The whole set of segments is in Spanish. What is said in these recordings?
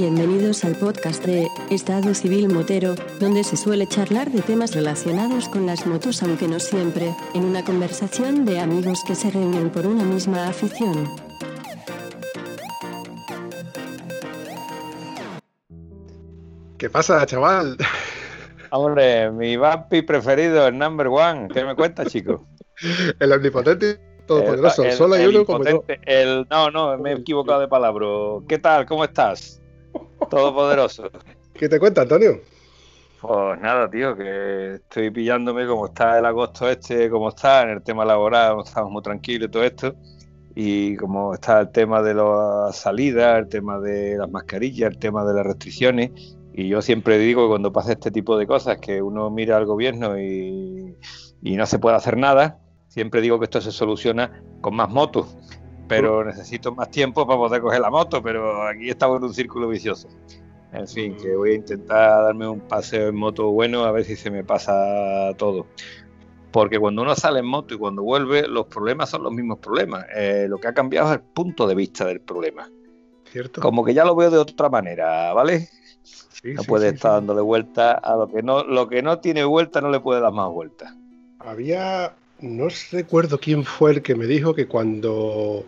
bienvenidos al podcast de Estado Civil Motero, donde se suele charlar de temas relacionados con las motos, aunque no siempre, en una conversación de amigos que se reúnen por una misma afición. ¿Qué pasa, chaval? Hombre, mi vampi preferido, el number one. ¿Qué me cuenta, chico? el omnipotente todopoderoso. El, Solo hay uno como yo. El, no, no, me he equivocado de palabra. ¿Qué tal? ¿Cómo estás? Todopoderoso. ¿Qué te cuenta, Antonio? Pues nada, tío, que estoy pillándome como está el agosto este, como está en el tema laboral, estamos muy tranquilos y todo esto. Y como está el tema de las salidas, el tema de las mascarillas, el tema de las restricciones. Y yo siempre digo que cuando pasa este tipo de cosas, que uno mira al gobierno y, y no se puede hacer nada, siempre digo que esto se soluciona con más motos pero necesito más tiempo para poder coger la moto, pero aquí estamos en un círculo vicioso. En fin, que voy a intentar darme un paseo en moto bueno a ver si se me pasa todo. Porque cuando uno sale en moto y cuando vuelve, los problemas son los mismos problemas. Eh, lo que ha cambiado es el punto de vista del problema. ¿Cierto? Como que ya lo veo de otra manera, ¿vale? Sí, no sí, puede sí, estar dándole vuelta a lo que no, lo que no tiene vuelta, no le puede dar más vuelta. Había, no recuerdo quién fue el que me dijo que cuando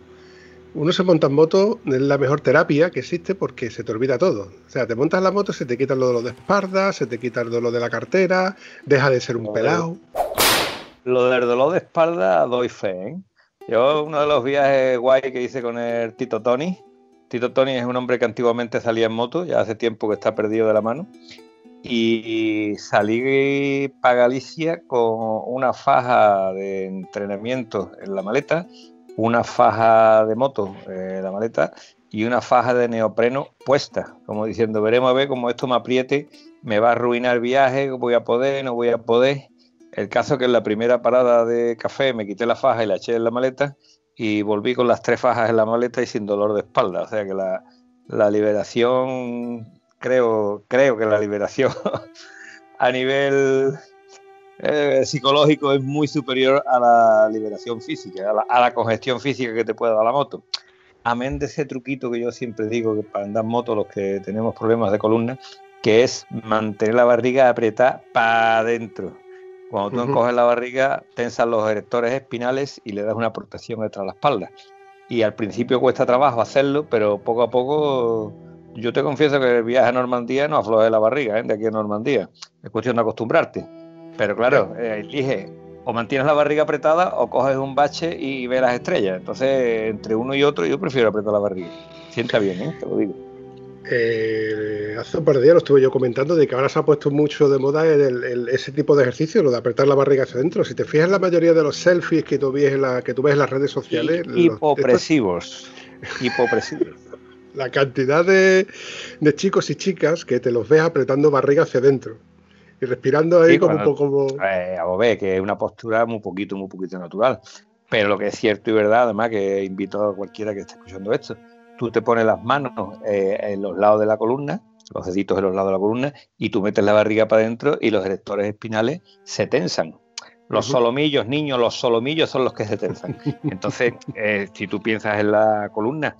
uno se monta en moto es la mejor terapia que existe porque se te olvida todo. O sea, te montas en la moto, se te quita el dolor de espalda, se te quita el dolor de la cartera, deja de ser un Joder. pelado. Lo del dolor de espalda doy fe, ¿eh? Yo uno de los viajes guay que hice con el Tito Tony, Tito Tony es un hombre que antiguamente salía en moto, ya hace tiempo que está perdido de la mano, y salí para Galicia con una faja de entrenamiento en la maleta, una faja de moto eh, la maleta y una faja de neopreno puesta, como diciendo, veremos a ver cómo esto me apriete, me va a arruinar el viaje, voy a poder, no voy a poder. El caso que en la primera parada de café me quité la faja y la eché en la maleta y volví con las tres fajas en la maleta y sin dolor de espalda. O sea que la, la liberación, creo, creo que la liberación a nivel eh, psicológico es muy superior a la liberación física, a la, a la congestión física que te puede dar la moto. Amén de ese truquito que yo siempre digo que para andar moto los que tenemos problemas de columna, que es mantener la barriga apretada para adentro. Cuando tú Ujú. encoges la barriga, tensas los erectores espinales y le das una protección extra a la espalda. Y al principio cuesta trabajo hacerlo, pero poco a poco yo te confieso que el viaje a Normandía no afloje la barriga, ¿eh? de aquí a Normandía. Es cuestión de acostumbrarte. Pero claro, eh, elige o mantienes la barriga apretada o coges un bache y ves las estrellas. Entonces, entre uno y otro, yo prefiero apretar la barriga. Sienta bien, ¿eh? te lo digo. Eh, hace un par de días lo estuve yo comentando de que ahora se ha puesto mucho de moda el- el- el- ese tipo de ejercicio, lo de apretar la barriga hacia adentro. Si te fijas en la mayoría de los selfies que tú ves en, la, que tú ves en las redes sociales, Hipopresivos. Hipopresivos. la cantidad de, de chicos y chicas que te los ves apretando barriga hacia adentro y respirando ahí Sí, como un poco como... Eh, a ver, que es una postura muy poquito, muy poquito natural. Pero lo que es cierto y verdad, además, que invito a cualquiera que esté escuchando esto, tú te pones las manos eh, en los lados de la columna, los deditos en los lados de la columna, y tú metes la barriga para adentro y los erectores espinales se tensan. Los solomillos, niños, los solomillos son los que se tensan. Entonces, eh, si tú piensas en la columna,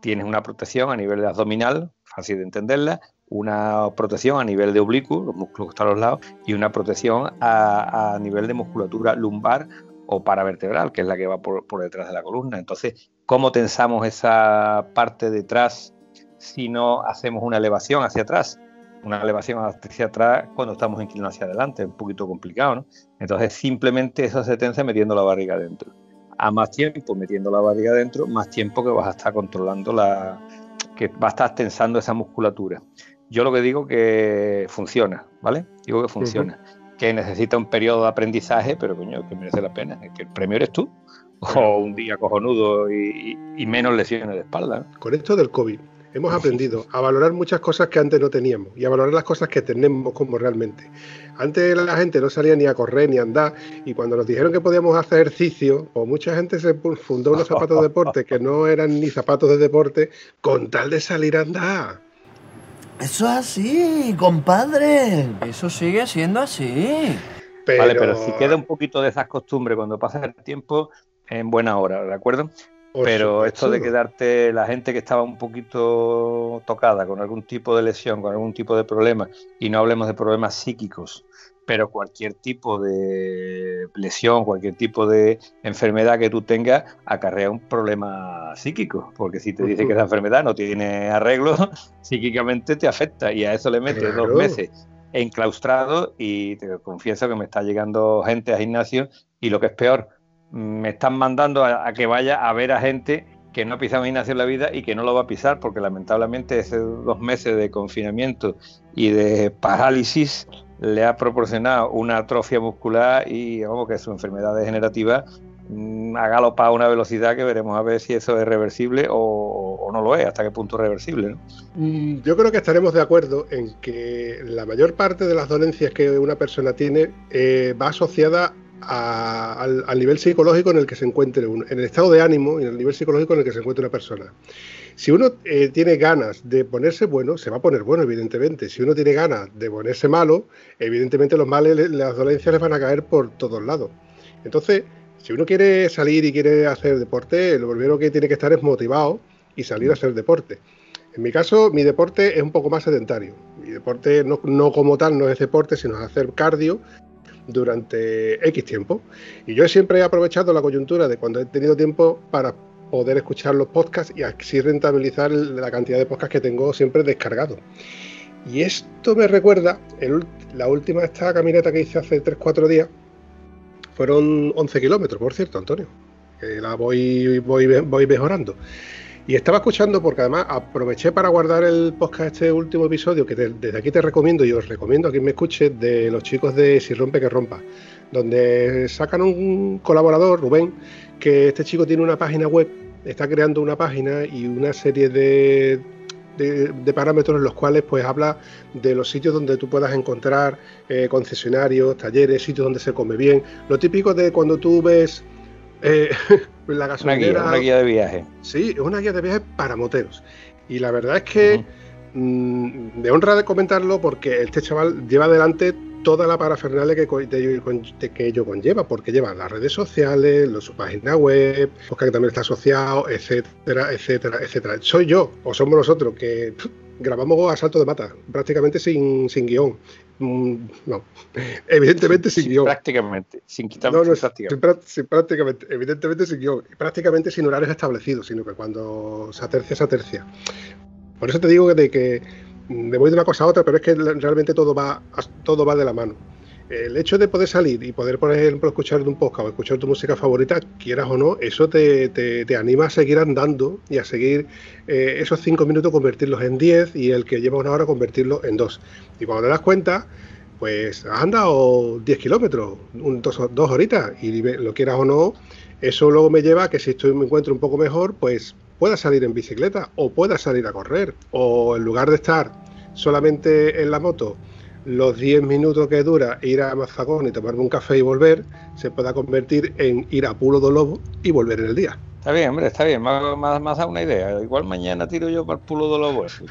tienes una protección a nivel abdominal, fácil de entenderla, una protección a nivel de oblicuo, los músculos que están a los lados, y una protección a, nivel de musculatura lumbar o paravertebral, que es la que va por, detrás de la columna. Entonces, ¿cómo tensamos esa parte detrás si no hacemos una elevación hacia atrás? Una elevación hacia atrás cuando estamos inclinados hacia adelante, es un poquito complicado, ¿no? Entonces, simplemente eso se tensa metiendo la barriga adentro. A más tiempo metiendo la barriga adentro, más tiempo que vas a estar controlando la. que vas a estar tensando esa musculatura. Yo lo que digo que funciona, ¿vale? Digo que funciona. Que necesita un periodo de aprendizaje, pero coño, que merece la pena. Que el premio eres tú. O un día cojonudo y, menos lesiones de espalda. ¿no? Con esto del COVID hemos aprendido a valorar muchas cosas que antes no teníamos y a valorar las cosas que tenemos como realmente. Antes la gente no salía ni a correr ni a andar y cuando nos dijeron que podíamos hacer ejercicio, pues mucha gente se fundó unos zapatos de deporte que no eran ni zapatos de deporte con tal de salir a andar. Eso es así, compadre. Eso sigue siendo así. Pero, Vale, pero si queda un poquito de esas costumbres cuando pasa el tiempo, en buena hora, ¿de acuerdo? Por Pero esto de quedarte, la gente que estaba un poquito tocada con algún tipo de lesión, con algún tipo de problema, y no hablemos de problemas psíquicos, pero cualquier tipo de lesión, cualquier tipo de enfermedad que tú tengas, acarrea un problema psíquico, porque si te dice que esa enfermedad no tiene arreglo, psíquicamente te afecta, y a eso le metes Claro. dos meses enclaustrado, y te confieso que me está llegando gente a gimnasio, y lo que es peor, me están mandando a, a que vaya a ver a gente que no ha pisado un gimnasio en la vida y que no lo va a pisar porque lamentablemente esos dos meses de confinamiento y de parálisis le ha proporcionado una atrofia muscular y vamos que su enfermedad degenerativa mm, ha galopado a una velocidad que veremos a ver si eso es reversible o, no lo es, hasta qué punto es reversible. ¿no? Mm, Yo creo que estaremos de acuerdo en que la mayor parte de las dolencias que una persona tiene eh, va asociada al, al nivel psicológico en el que se encuentre uno, en el estado de ánimo y en el nivel psicológico en el que se encuentre una persona. Si uno eh, tiene ganas de ponerse bueno, se va a poner bueno, evidentemente. Si uno tiene ganas de ponerse malo, evidentemente los males, las dolencias les van a caer por todos lados. Entonces, si uno quiere salir y quiere hacer deporte, lo primero que tiene que estar es motivado y salir a hacer deporte. En mi caso, mi deporte es un poco más sedentario. Mi deporte no, no como tal no es deporte, sino es hacer cardio durante X tiempo. Y yo siempre he aprovechado la coyuntura de cuando he tenido tiempo para poder escuchar los podcasts y así rentabilizar la cantidad de podcasts que tengo siempre descargados. Y esto me recuerda, la última esta caminata que hice hace 3-4 días, fueron 11 kilómetros, por cierto, Antonio. La voy, voy, voy mejorando. Y estaba escuchando porque además aproveché para guardar el podcast este último episodio que desde aquí te recomiendo y os recomiendo a quien me escuche de los chicos de Si rompe que rompa, donde sacan un colaborador, Rubén, que este chico tiene una página web, está creando una página y una serie de, de, de parámetros en los cuales pues habla de los sitios donde tú puedas encontrar eh, concesionarios, talleres, sitios donde se come bien. Lo típico de cuando tú ves eh, la Una gasolinera. guía, una guía de viaje. Sí, es una guía de viaje para moteros. Y la verdad es que me honra de comentarlo porque este chaval lleva adelante toda la parafernalia que, que ello conlleva, porque lleva las redes sociales, su página web, porque que también está asociado, etcétera, etcétera, etcétera. Soy yo, o somos nosotros, que pff, grabamos a salto de mata, prácticamente sin, sin guion. Mm, no, evidentemente sin guion. Prácticamente, sin quitar No, no, prácticamente. sin prá- sin prácticamente, evidentemente sin guion, prácticamente sin horarios establecidos, sino que cuando se atercia, se atercia. Por eso te digo que mm, me voy de una cosa a otra, pero es que realmente todo va, todo va de la mano. El hecho de poder salir y poder, por ejemplo, escuchar un podcast o escuchar tu música favorita, quieras o no, eso te, te- te anima a seguir andando y a seguir eh, esos cinco minutos convertirlos en 10 y el que lleva una hora convertirlo en dos. Y cuando te das cuenta, pues has andado 10 kilómetros, dos, dos horitas, y lo quieras o no, eso luego me lleva a que si estoy, me encuentro un poco mejor, pues pueda salir en bicicleta o pueda salir a correr, o en lugar de estar solamente en la moto los 10 minutos que dura ir a Mazagón y tomarme un café y volver, se pueda convertir en ir a Pulo do Lobo y volver en el día. Está bien, hombre, está bien. Me has dado una idea. Igual mañana tiro yo para el pulo de huesos.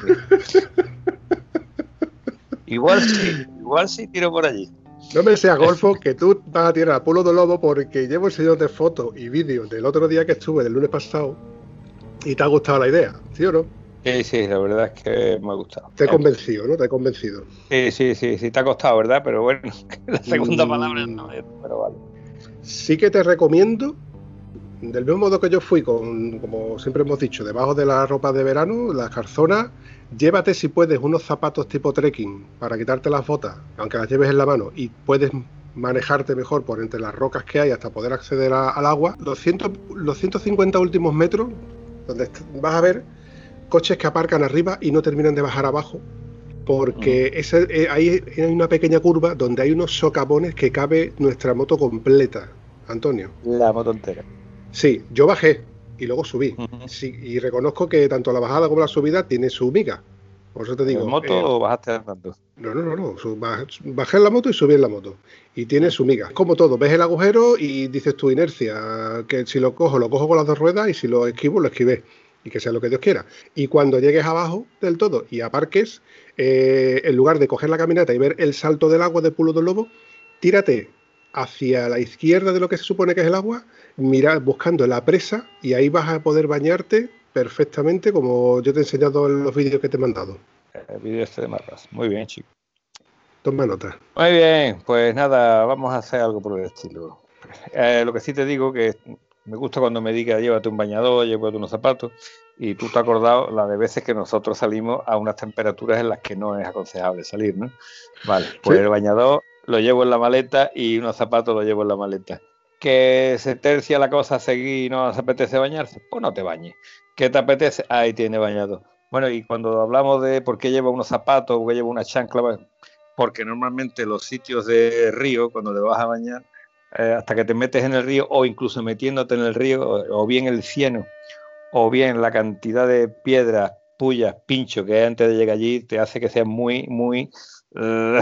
igual sí, igual sí tiro por allí. No me sea golfo que tú vas a tirar a Pulo do Lobo porque llevo enseñándote fotos y vídeos del otro día que estuve, del lunes pasado, y te ha gustado la idea, ¿sí o no? Sí, sí, la verdad es que me ha gustado. Te he convencido, ¿no? Te he convencido. Sí, sí, sí, sí, te ha costado, ¿verdad? Pero bueno, la segunda Mm. palabra no es, pero vale. Sí que te recomiendo, del mismo modo que yo fui, con, como siempre hemos dicho, debajo de la ropa de verano, las calzonas, llévate si puedes unos zapatos tipo trekking para quitarte las botas, aunque las lleves en la mano, y puedes manejarte mejor por entre las rocas que hay hasta poder acceder a- al agua. Los, 100 los 150 últimos metros, donde vas a ver coches que aparcan arriba y no terminan de bajar abajo. Porque ese, eh, ahí hay una pequeña curva donde hay unos socavones que cabe nuestra moto completa, Antonio. La moto entera. Sí, yo bajé y luego subí. Sí, y reconozco que tanto la bajada como la subida tiene su miga. Por eso te digo. ¿En moto eh, o bajaste andando? no, no, no, no. Bajé en la moto y subí en la moto. Y tiene su miga. Como todo, ves el agujero y dices tu inercia, que si lo cojo, lo cojo con las dos ruedas y si lo esquivo, lo esquivé. Y que sea lo que Dios quiera. Y cuando llegues abajo del todo y aparques, eh, en lugar de coger la caminata y ver el salto del agua de Pulo del Lobo, tírate hacia la izquierda de lo que se supone que es el agua, mirar buscando la presa y ahí vas a poder bañarte perfectamente como yo te he enseñado en los vídeos que te he mandado. El vídeo este de Marras. Muy bien, chicos. Toma nota. Muy bien, pues nada, vamos a hacer algo por el estilo. Eh, lo que sí te digo que me gusta cuando me diga llévate un bañador, llévate unos zapatos, y tú te has acordado la de veces que nosotros salimos a unas temperaturas en las que no es aconsejable salir, ¿no? Vale, pues Sí. el bañador lo llevo en la maleta y unos zapatos lo llevo en la maleta. Que se tercia la cosa a seguir y no se apetece bañarse, pues no te bañes. ¿Qué te apetece? Ahí tiene bañador. Bueno, y cuando hablamos de por qué lleva unos zapatos o qué lleva una chancla, porque normalmente los sitios de río, cuando te vas a bañar, eh, hasta que te metes en el río o incluso metiéndote en el río, o, o bien el cieno, o bien la cantidad de piedras, pullas, pincho que hay antes de llegar allí, te hace que sea muy, muy eh,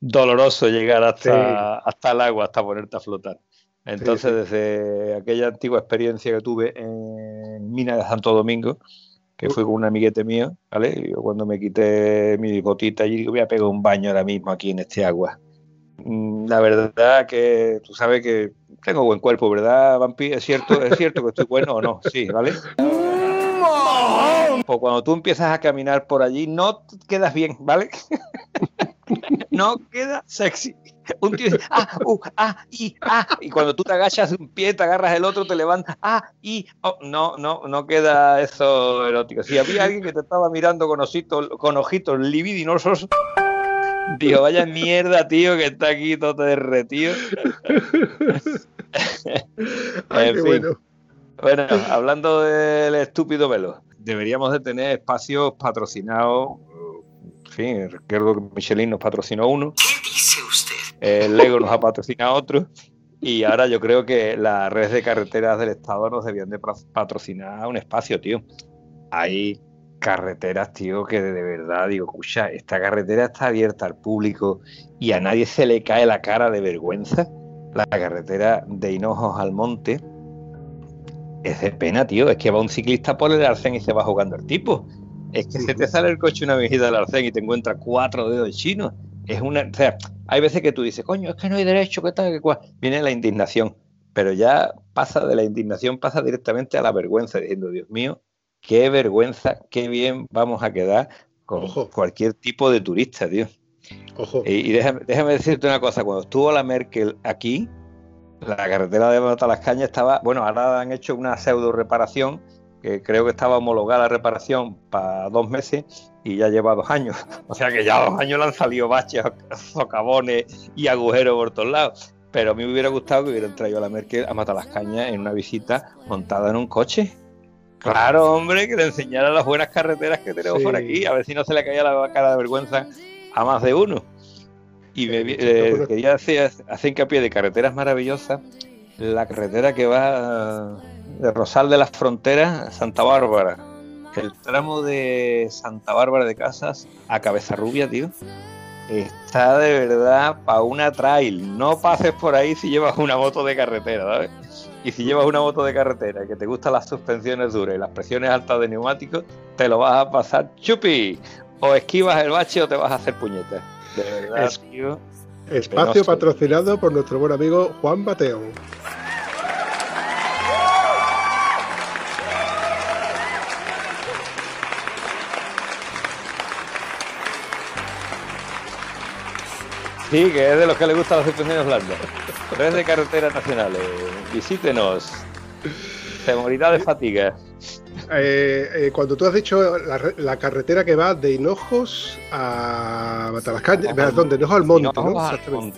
doloroso llegar hasta, hasta el agua, hasta ponerte a flotar. Entonces, desde aquella antigua experiencia que tuve en Mina de Santo Domingo, que fue con un amiguete mío, ¿vale? Y yo cuando me quité mi botita allí, digo, voy a pegar un baño ahora mismo aquí en este agua. Mm, La verdad que tú sabes que tengo buen cuerpo, ¿verdad, Vampi? ¿Es cierto, ¿Es cierto que estoy bueno o no? Sí, ¿vale? Pues cuando tú empiezas a caminar por allí, no quedas bien, ¿vale? no queda sexy. Un tío dice, ah, uh, ah, y, ah, y cuando tú te agachas un pie, te agarras el otro, te levantas, ah, y, oh, no, no, no queda eso erótico. Si había alguien que te estaba mirando con ojitos, con ojitos libidinosos, digo, vaya mierda, tío, que está aquí todo derretido. Ay, En qué fin. bueno. Bueno, hablando del estúpido velo, deberíamos de tener espacios patrocinados. En fin, recuerdo que Michelin nos patrocinó uno. ¿Qué dice usted? El Lego nos ha patrocinado otro. Y ahora yo creo que las redes de carreteras del Estado nos debían de patrocinar un espacio, tío. Hay carreteras, tío, que de verdad digo, escucha, esta carretera está abierta al público y a nadie se le cae la cara de vergüenza. La carretera de Hinojos al Monte es de pena, tío. Es que va un ciclista por el arcén y se va jugando el tipo. Es que se te sale el coche una viejita del arcén y te encuentra cuatro dedos chinos. Es una, o sea, hay veces que tú dices, coño, es que no hay derecho, que tal, que cual. Viene la indignación, pero ya pasa de la indignación, pasa directamente a la vergüenza, diciendo, Dios mío, qué vergüenza, qué bien vamos a quedar con Ojo. cualquier tipo de turista, tío. Ojo. Y, y déjame, déjame decirte una cosa, cuando estuvo la Merkel aquí, la carretera de Matalascaña estaba, bueno, ahora han hecho una pseudo reparación, que creo que estaba homologada la reparación para dos meses y ya lleva dos años. O sea que ya dos años le han salido baches, socavones y agujeros por todos lados. Pero a mí me hubiera gustado que hubieran traído a la Merkel a Matalascaña en una visita montada en un coche. Claro, hombre, que le enseñara las buenas carreteras que tenemos Sí. por aquí, a ver si no se le caía la cara de vergüenza a más de uno. Y me, eh, quería hacer, hacer hincapié de carreteras maravillosas, la carretera que va de Rosal de las Fronteras a Santa Bárbara. El tramo de Santa Bárbara de Casas a Cabeza Rubia, tío, está de verdad para una trail. No pases por ahí si llevas una moto de carretera, ¿sabes? Y si llevas una moto de carretera y que te gustan las suspensiones duras y las presiones altas de neumáticos, te lo vas a pasar chupi. O esquivas el bache o te vas a hacer puñetas. De verdad, Es- tío. Espacio penoso. patrocinado por nuestro buen amigo Juan Bateo. Sí, que es de los que le gustan las suspensiones blandas. Red de carreteras nacionales. Visítenos. Se morirá de fatiga. Eh, eh, cuando tú has dicho la, la carretera que va de Hinojos a Matalascaña, perdón, de Hinojos al monte, No.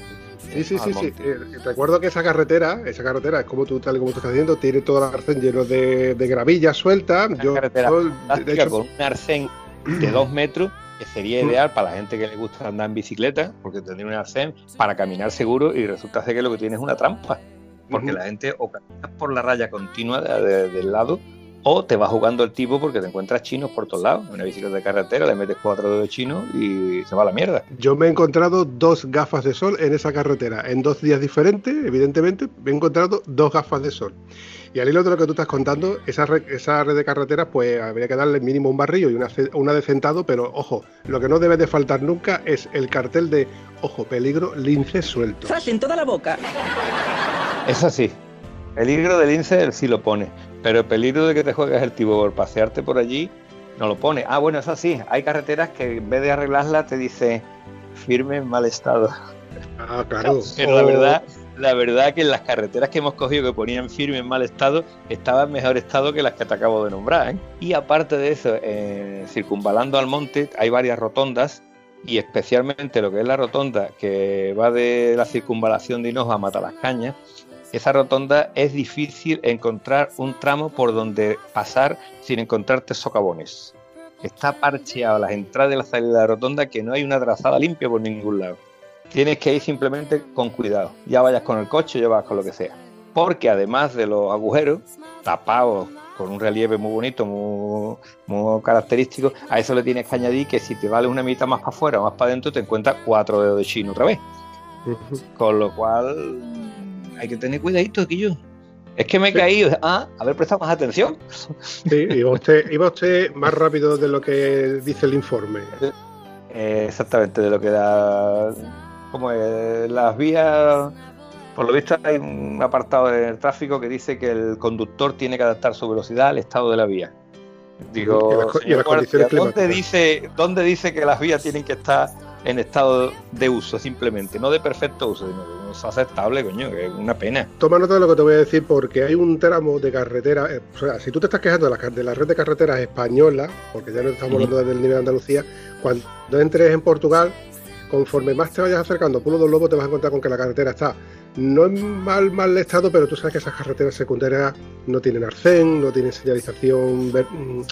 Sí, sí, sí, sí. Eh, recuerdo que esa carretera, esa carretera, es como tú, tal y como tú estás diciendo, tiene todo el arcén lleno de, de gravilla suelta. Una Yo, carretera yo, de fantástica hecho, con un arcén de dos metros que sería ideal para la gente que le gusta andar en bicicleta porque tendría un arcén para caminar seguro y resulta ser que lo que tiene es una trampa porque la gente o camina por la raya continua de- de- del lado O te va jugando el tipo porque te encuentras chinos por todos lados. Una bicicleta de carretera, le metes cuatro dedos chinos y se va a la mierda. Yo me he encontrado dos gafas de sol en esa carretera. En dos días diferentes, evidentemente, me he encontrado dos gafas de sol. Y al hilo de lo que tú estás contando, esa red, esa red de carreteras, pues habría que darle mínimo un barrillo y una, de centado, pero ojo, lo que no debe de faltar nunca es el cartel de, ojo, peligro, lince suelto. ¡Zas en toda la boca! Es así. Peligro del lince él sí lo pone. Pero el peligro de que te juegues el tipo por pasearte por allí no lo pone. Ah, bueno, eso sí. Hay carreteras que en vez de arreglarla te dice firme en mal estado. Ah, claro. Pero la verdad, la verdad que las carreteras que hemos cogido que ponían firme en mal estado, estaban en mejor estado que las que te acabo de nombrar. ¿eh? Y aparte de eso, eh, circunvalando al monte hay varias rotondas y especialmente lo que es la rotonda que va de la circunvalación de Hinojo a Matalascañas, esa rotonda es difícil encontrar un tramo por donde pasar sin encontrarte socavones. Está parcheado las entradas y la salida de la rotonda que no hay una trazada limpia por ningún lado. Tienes que ir simplemente con cuidado. Ya vayas con el coche, ya vas con lo que sea. Porque además de los agujeros, tapados con un relieve muy bonito, muy, muy característico, a eso le tienes que añadir que si te vale una mitad más para afuera o más para adentro, te encuentras cuatro dedos de chino otra vez. Con lo cual hay que tener cuidadito, aquí yo. Es que me he caído. Ah, haber prestado más atención. Sí, iba usted, iba usted más rápido de lo que dice el informe. Eh, exactamente, de lo que da. Como es, las vías. Por lo visto, hay un apartado del tráfico que dice que el conductor tiene que adaptar su velocidad al estado de la vía. Digo, Y las co- y señor las Guardia, condiciones ¿dónde dice, ¿dónde dice que las vías tienen que estar en estado de uso simplemente? No de perfecto uso, sino de uso aceptable, coño, que es una pena. Toma nota de lo que te voy a decir porque hay un tramo de carretera, eh, o sea, si tú te estás quejando de la, de la red de carreteras española, porque ya no estamos Ujú. hablando desde el nivel de Andalucía, cuando entres en Portugal, conforme más te vayas acercando a Pulo dos Lobos, te vas a encontrar con que la carretera está no en mal, mal estado, pero tú sabes que esas carreteras secundarias no tienen arcén, no tienen señalización mm,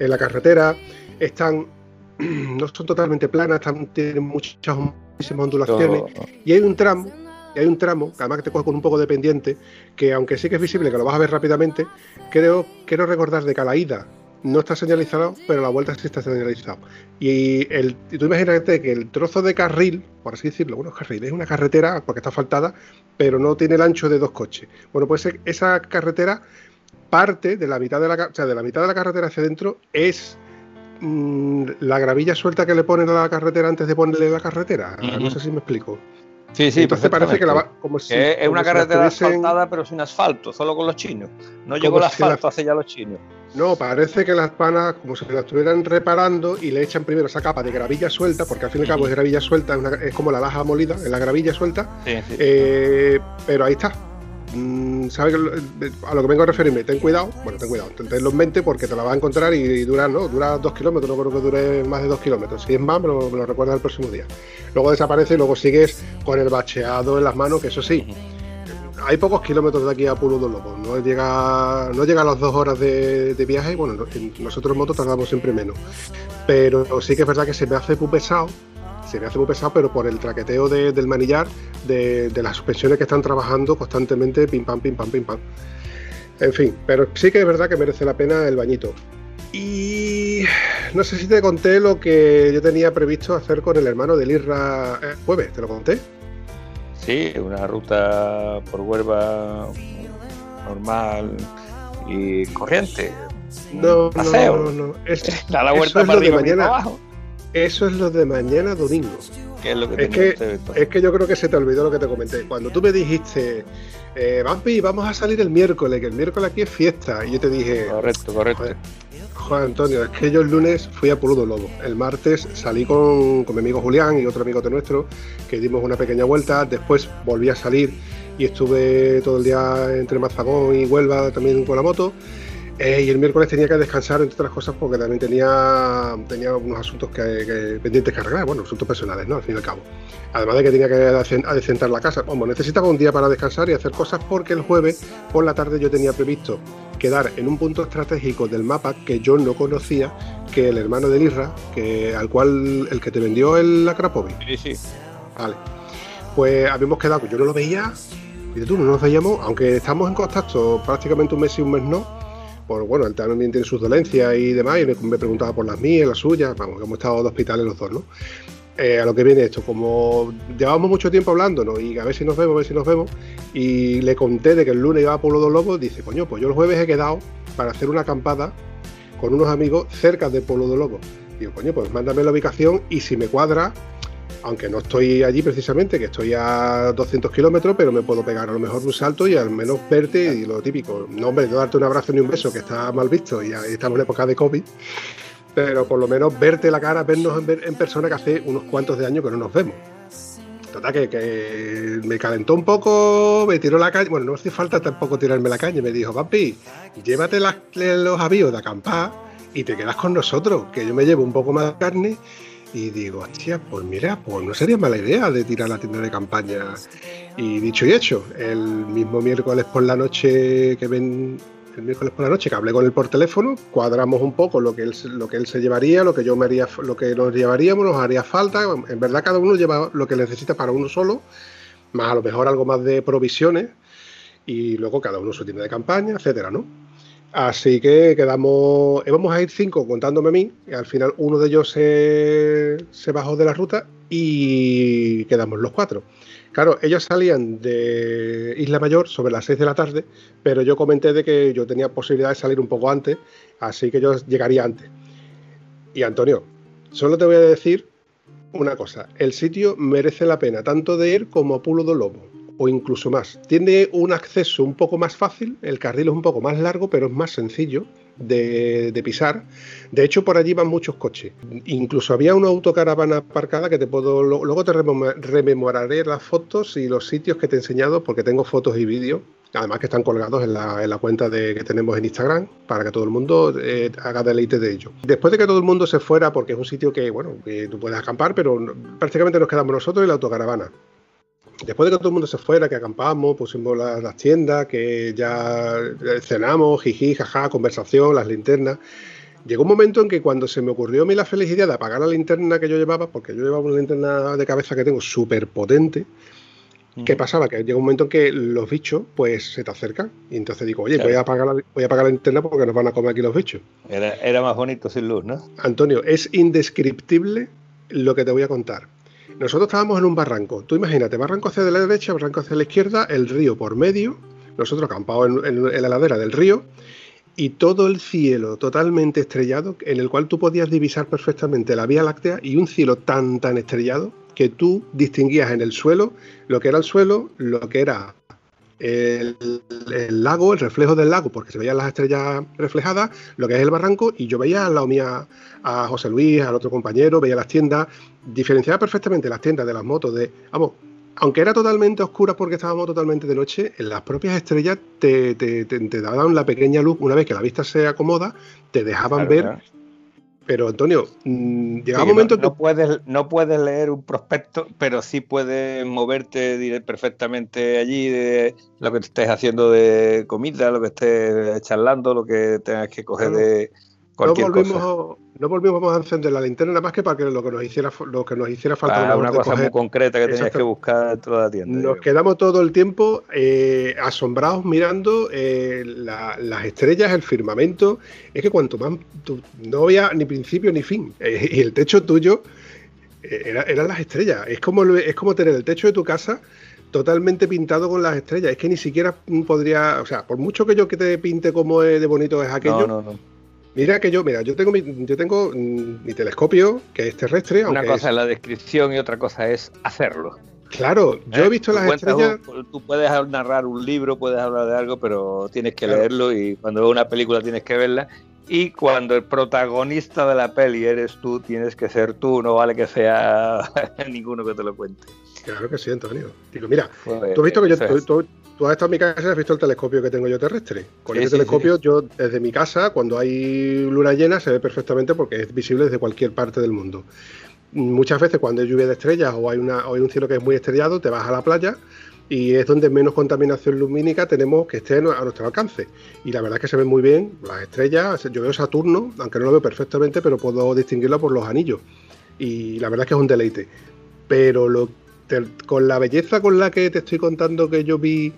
en la carretera, están no son totalmente planas, están, tienen muchas muchísimas ondulaciones. Y hay un tramo, y hay un tramo, que además que te coge con un poco de pendiente, que aunque sí que es visible, que lo vas a ver rápidamente, creo, quiero recordar de que a la ida no está señalizado, pero la vuelta sí está señalizado. Y, el, y tú imagínate que el trozo de carril, por así decirlo, bueno, carril, es una carretera porque está asfaltada, pero no tiene el ancho de dos coches. Bueno, pues e- esa carretera parte de la mitad de la, o sea, de la mitad de la carretera hacia adentro es mm, la gravilla suelta que le ponen a la carretera antes de ponerle la carretera. No sé si me explico. Sí, sí, Entonces parece que la va como si, es como una si carretera asfaltada, pero sin asfalto, solo con los chinos. No llegó el si la- asfalto hace ya los chinos. No, parece que las panas como si la estuvieran reparando y le echan primero esa capa de gravilla suelta, porque al fin y al cabo es gravilla suelta, es, una- es como la laja molida, es la gravilla suelta, Sí, sí. eh, pero ahí está. Mm, ¿Sabes a lo que vengo a referirme? Ten cuidado, bueno, ten cuidado, ten- tenlo en mente porque te la vas a encontrar y, y dura, ¿no? Dura dos kilómetros, no creo que dure más de dos kilómetros. Si es más, me lo, me lo recuerdas el próximo día. Luego desaparece y luego sigues con el bacheado en las manos, que eso sí, hay pocos kilómetros de aquí a Pulo dos Lobos. No llega, no llega a las dos horas de, de viaje. Bueno, no- en- nosotros en moto tardamos siempre menos. Pero sí que es verdad que se me hace muy pesado. Se me hace muy pesado, pero por el traqueteo de- del manillar, de, de las suspensiones que están trabajando constantemente, pim pam, pim pam, pim pam. En fin, pero sí que es verdad que merece la pena el bañito. Y no sé si te conté lo que yo tenía previsto hacer con el hermano del Irra eh, jueves, ¿te lo conté? Sí, una ruta por Huelva normal y corriente. No, paseo. no, no, no. Es- Da la eso vuelta es para lo de mañana. abajo. Eso es lo de mañana domingo. Es lo que Es tenía que, usted, Víctor. es que yo creo que se te olvidó lo que te comenté. Cuando tú me dijiste, eh, Vampi, vamos a salir el miércoles, que el miércoles aquí es fiesta. Y yo te dije, Correcto, correcto. Joder. Joder, Antonio, es que yo el lunes fui a Puludo Lobo. El martes salí con, con mi amigo Julián y otro amigo de nuestro, que dimos una pequeña vuelta. Después volví a salir y estuve todo el día entre Mazagón y Huelva también con la moto. Eh, y el miércoles tenía que descansar, entre otras cosas, porque también tenía, tenía unos asuntos que, que- pendientes que arreglar, bueno, asuntos personales, ¿no? Al fin y al cabo. Además de que tenía que adecen- adecentar la casa. Vamos, necesitaba un día para descansar y hacer cosas porque el jueves por la tarde yo tenía previsto quedar en un punto estratégico del mapa que yo no conocía, que el hermano de Irra, que, al cual el que te vendió el Akrapovic. Sí, sí. Vale. Pues habíamos quedado, yo no lo veía, y tú, no nos veíamos, aunque estamos en contacto prácticamente un mes y un mes no, por bueno, él también tiene sus dolencias y demás, y me, preguntaba por las mías, las suyas, vamos, que hemos estado de hospitales los dos, ¿no? Eh, a lo que viene esto, como llevamos mucho tiempo hablándonos y a ver si nos vemos, a ver si nos vemos, y le conté de que el lunes iba a Pueblo de Lobos, dice, coño, pues yo el jueves he quedado para hacer una acampada con unos amigos cerca de Pueblo de Lobos. Digo, coño, pues mándame la ubicación y si me cuadra, aunque no estoy allí precisamente, que estoy a 200 kilómetros, pero me puedo pegar a lo mejor un salto y al menos verte y lo típico. No, hombre, no darte un abrazo ni un beso, que está mal visto y estamos en época de COVID, pero por lo menos verte la cara, vernos en, persona que hace unos cuantos de años que no nos vemos. Total, que, me calentó un poco, me tiró la caña. Bueno, no hace falta tampoco tirarme la caña. Me dijo, papi, llévate los avíos de acampar y te quedas con nosotros, que yo me llevo un poco más de carne. Y digo, hostia, pues mira, pues no sería mala idea de tirar la tienda de campaña. Y dicho y hecho, el mismo miércoles por la noche que ven, el miércoles por la noche que hablé con él por teléfono, cuadramos un poco lo que él, lo que él se llevaría, lo que yo me haría, lo que nos llevaríamos, nos haría falta. En verdad cada uno lleva lo que necesita para uno solo, más a lo mejor algo más de provisiones y luego cada uno su tienda de campaña, etcétera, ¿no? Así que quedamos, íbamos a ir cinco contándome a mí, y al final uno de ellos se, bajó de la ruta y quedamos los cuatro. Claro, ellos salían de Isla Mayor sobre las 6 de la tarde, pero yo comenté de que yo tenía posibilidad de salir un poco antes, así que yo llegaría antes. Y Antonio, solo te voy a decir una cosa, el sitio merece la pena tanto de ir como a Pulo do Lobo, o incluso más. Tiene un acceso un poco más fácil, el carril es un poco más largo, pero es más sencillo de, pisar. De hecho, por allí van muchos coches. Incluso había una autocaravana aparcada que te puedo. Luego te rememo- rememoraré las fotos y los sitios que te he enseñado, porque tengo fotos y vídeos. Además que están colgados en la, en la cuenta de, que tenemos en Instagram para que todo el mundo eh, haga deleite de ello. Después de que todo el mundo se fuera, porque es un sitio que, bueno, que tú puedes acampar, pero prácticamente nos quedamos nosotros y la autocaravana. Después de que todo el mundo se fuera, que acampamos, pusimos la- las tiendas, que ya eh, cenamos, jiji, jaja, conversación, las linternas. Llegó un momento en que cuando se me ocurrió a mí la felicidad de apagar la linterna que yo llevaba, porque yo llevaba una linterna de cabeza que tengo súper potente, ¿qué pasaba? Que llega un momento en que los bichos pues se te acercan. Y entonces digo, oye, Claro. voy, a apagar la, voy a apagar la linterna porque nos van a comer aquí los bichos. Era, era más bonito sin luz, ¿no? Antonio, es indescriptible lo que te voy a contar. Nosotros estábamos en un barranco. Tú imagínate, barranco hacia la derecha, barranco hacia la izquierda, el río por medio, nosotros acampados en, en- en la ladera del río, y todo el cielo totalmente estrellado, en el cual tú podías divisar perfectamente la Vía Láctea y un cielo tan, tan estrellado que tú distinguías en el suelo lo que era el suelo, lo que era el, el lago, el reflejo del lago, porque se veían las estrellas reflejadas, lo que es el barranco, y yo veía al lado mía a José Luis, al otro compañero, veía las tiendas, diferenciaba perfectamente las tiendas de las motos, de, vamos, aunque era totalmente oscura porque estábamos totalmente de noche, en las propias estrellas te, te- te- te daban la pequeña luz, una vez que la vista se acomoda, te dejaban Claro, ver, claro. Pero Antonio, mm, llegaba Sí, un momento no, que... no puedes, no puedes leer un prospecto, pero sí puedes moverte perfectamente allí de lo que estés haciendo de comida, lo que estés charlando, lo que tengas que coger Claro. de No volvimos, cosa. no volvimos a encender la linterna nada más que para que lo que nos hiciera, lo que nos hiciera falta Para una cosa muy concreta que tenías Exacto. que buscar dentro de la tienda. Nos digamos. quedamos todo el tiempo eh, asombrados mirando eh, la- las estrellas, el firmamento. Es que cuanto más tú- no había ni principio ni fin. Eh, y el techo tuyo eh, era- eran las estrellas. Es como, es como tener el techo de tu casa totalmente pintado con las estrellas. Es que ni siquiera podría, o sea, por mucho que yo que te pinte como de bonito es aquello, No, no, no. Mira que yo, mira, yo tengo mi, yo tengo mm, mi telescopio que es terrestre, Una cosa es- es la descripción y otra cosa es hacerlo. claro, yo ¿eh? he visto Tú las estrellas. un- tú puedes narrar un libro, puedes hablar de algo, pero tienes que Claro. leerlo y cuando ves una película tienes que verla. Y cuando el protagonista de la peli eres tú, tienes que ser tú, no vale que sea ninguno que te lo cuente. Claro que sí, Antonio. Digo, mira, Pues, Tú has visto que yo, tú, tú- tú has estado en mi casa y has visto el telescopio que tengo yo terrestre. Con Sí, ese sí, telescopio, yo desde mi casa, cuando hay luna llena, se ve perfectamente porque es visible desde cualquier parte del mundo. Muchas veces, cuando hay lluvia de estrellas o hay, una, o hay un cielo que es muy estrellado, te vas a la playa y es donde menos contaminación lumínica tenemos que esté a nuestro alcance. Y la verdad es que se ven muy bien las estrellas. Yo veo Saturno, aunque no lo veo perfectamente, pero puedo distinguirlo por los anillos. Y la verdad es que es un deleite. Pero lo, te- con la belleza con la que te estoy contando que yo vi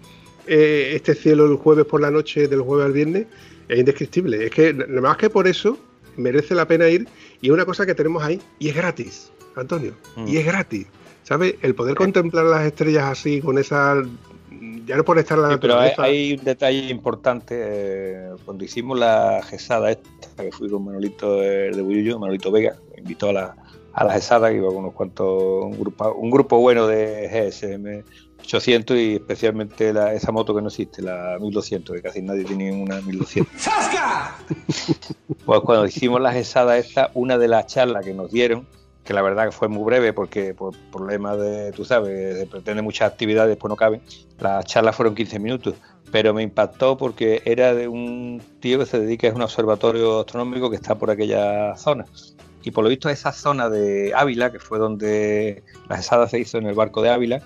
eh, este cielo el jueves por la noche, del jueves al viernes, es indescriptible. Es que nada más que por eso merece la pena ir y es una cosa que tenemos ahí y es gratis, Antonio, Mm. y es gratis. ¿Sabes? El poder contemplar las estrellas así, con esa. Ya no por estar la Sí, pero hay, un detalle importante. eh, cuando hicimos la gesada esta, que fui con Manolito de, de Buyuyo, Manolito Vega, me invitó a la, a la gesada, que iba con unos cuantos, un grupo, un grupo bueno de GSM 800 y especialmente la- esa moto que no existe, la 1200, que casi nadie tiene una 1200. Pues cuando hicimos la gesada esta, una de las charlas que nos dieron, que la verdad que fue muy breve porque por problemas de, tú sabes, de muchas actividades, pues no caben, las charlas fueron 15 minutos, pero me impactó porque era de un tío que se dedica a un observatorio astronómico que está por aquella zona. Y por lo visto esa zona de Ávila, que fue donde la gesada se hizo en el barco de Ávila,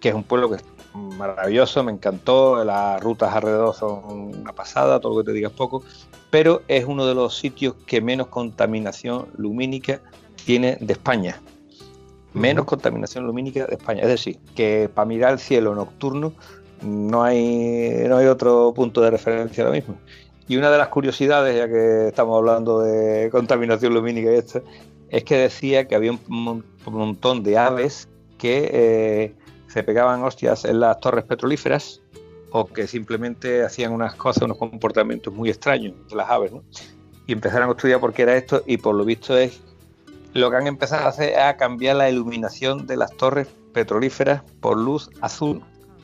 que es un pueblo que es maravilloso, me encantó, las rutas alrededor son una pasada, todo lo que te digas poco, pero es uno de los sitios que menos contaminación lumínica tiene de España. Menos contaminación lumínica de España. Es decir, que para mirar el cielo nocturno no hay, no hay otro punto de referencia ahora mismo. Y una de las curiosidades, ya que estamos hablando de contaminación lumínica y esto, es que decía que había un mon- un montón de aves que eh, se pegaban hostias en las torres petrolíferas o que simplemente hacían unas cosas, unos comportamientos muy extraños de las aves, ¿no? Y empezaron a estudiar por qué era esto y por lo visto es lo que han empezado a hacer es a cambiar la iluminación de las torres petrolíferas por luz azul.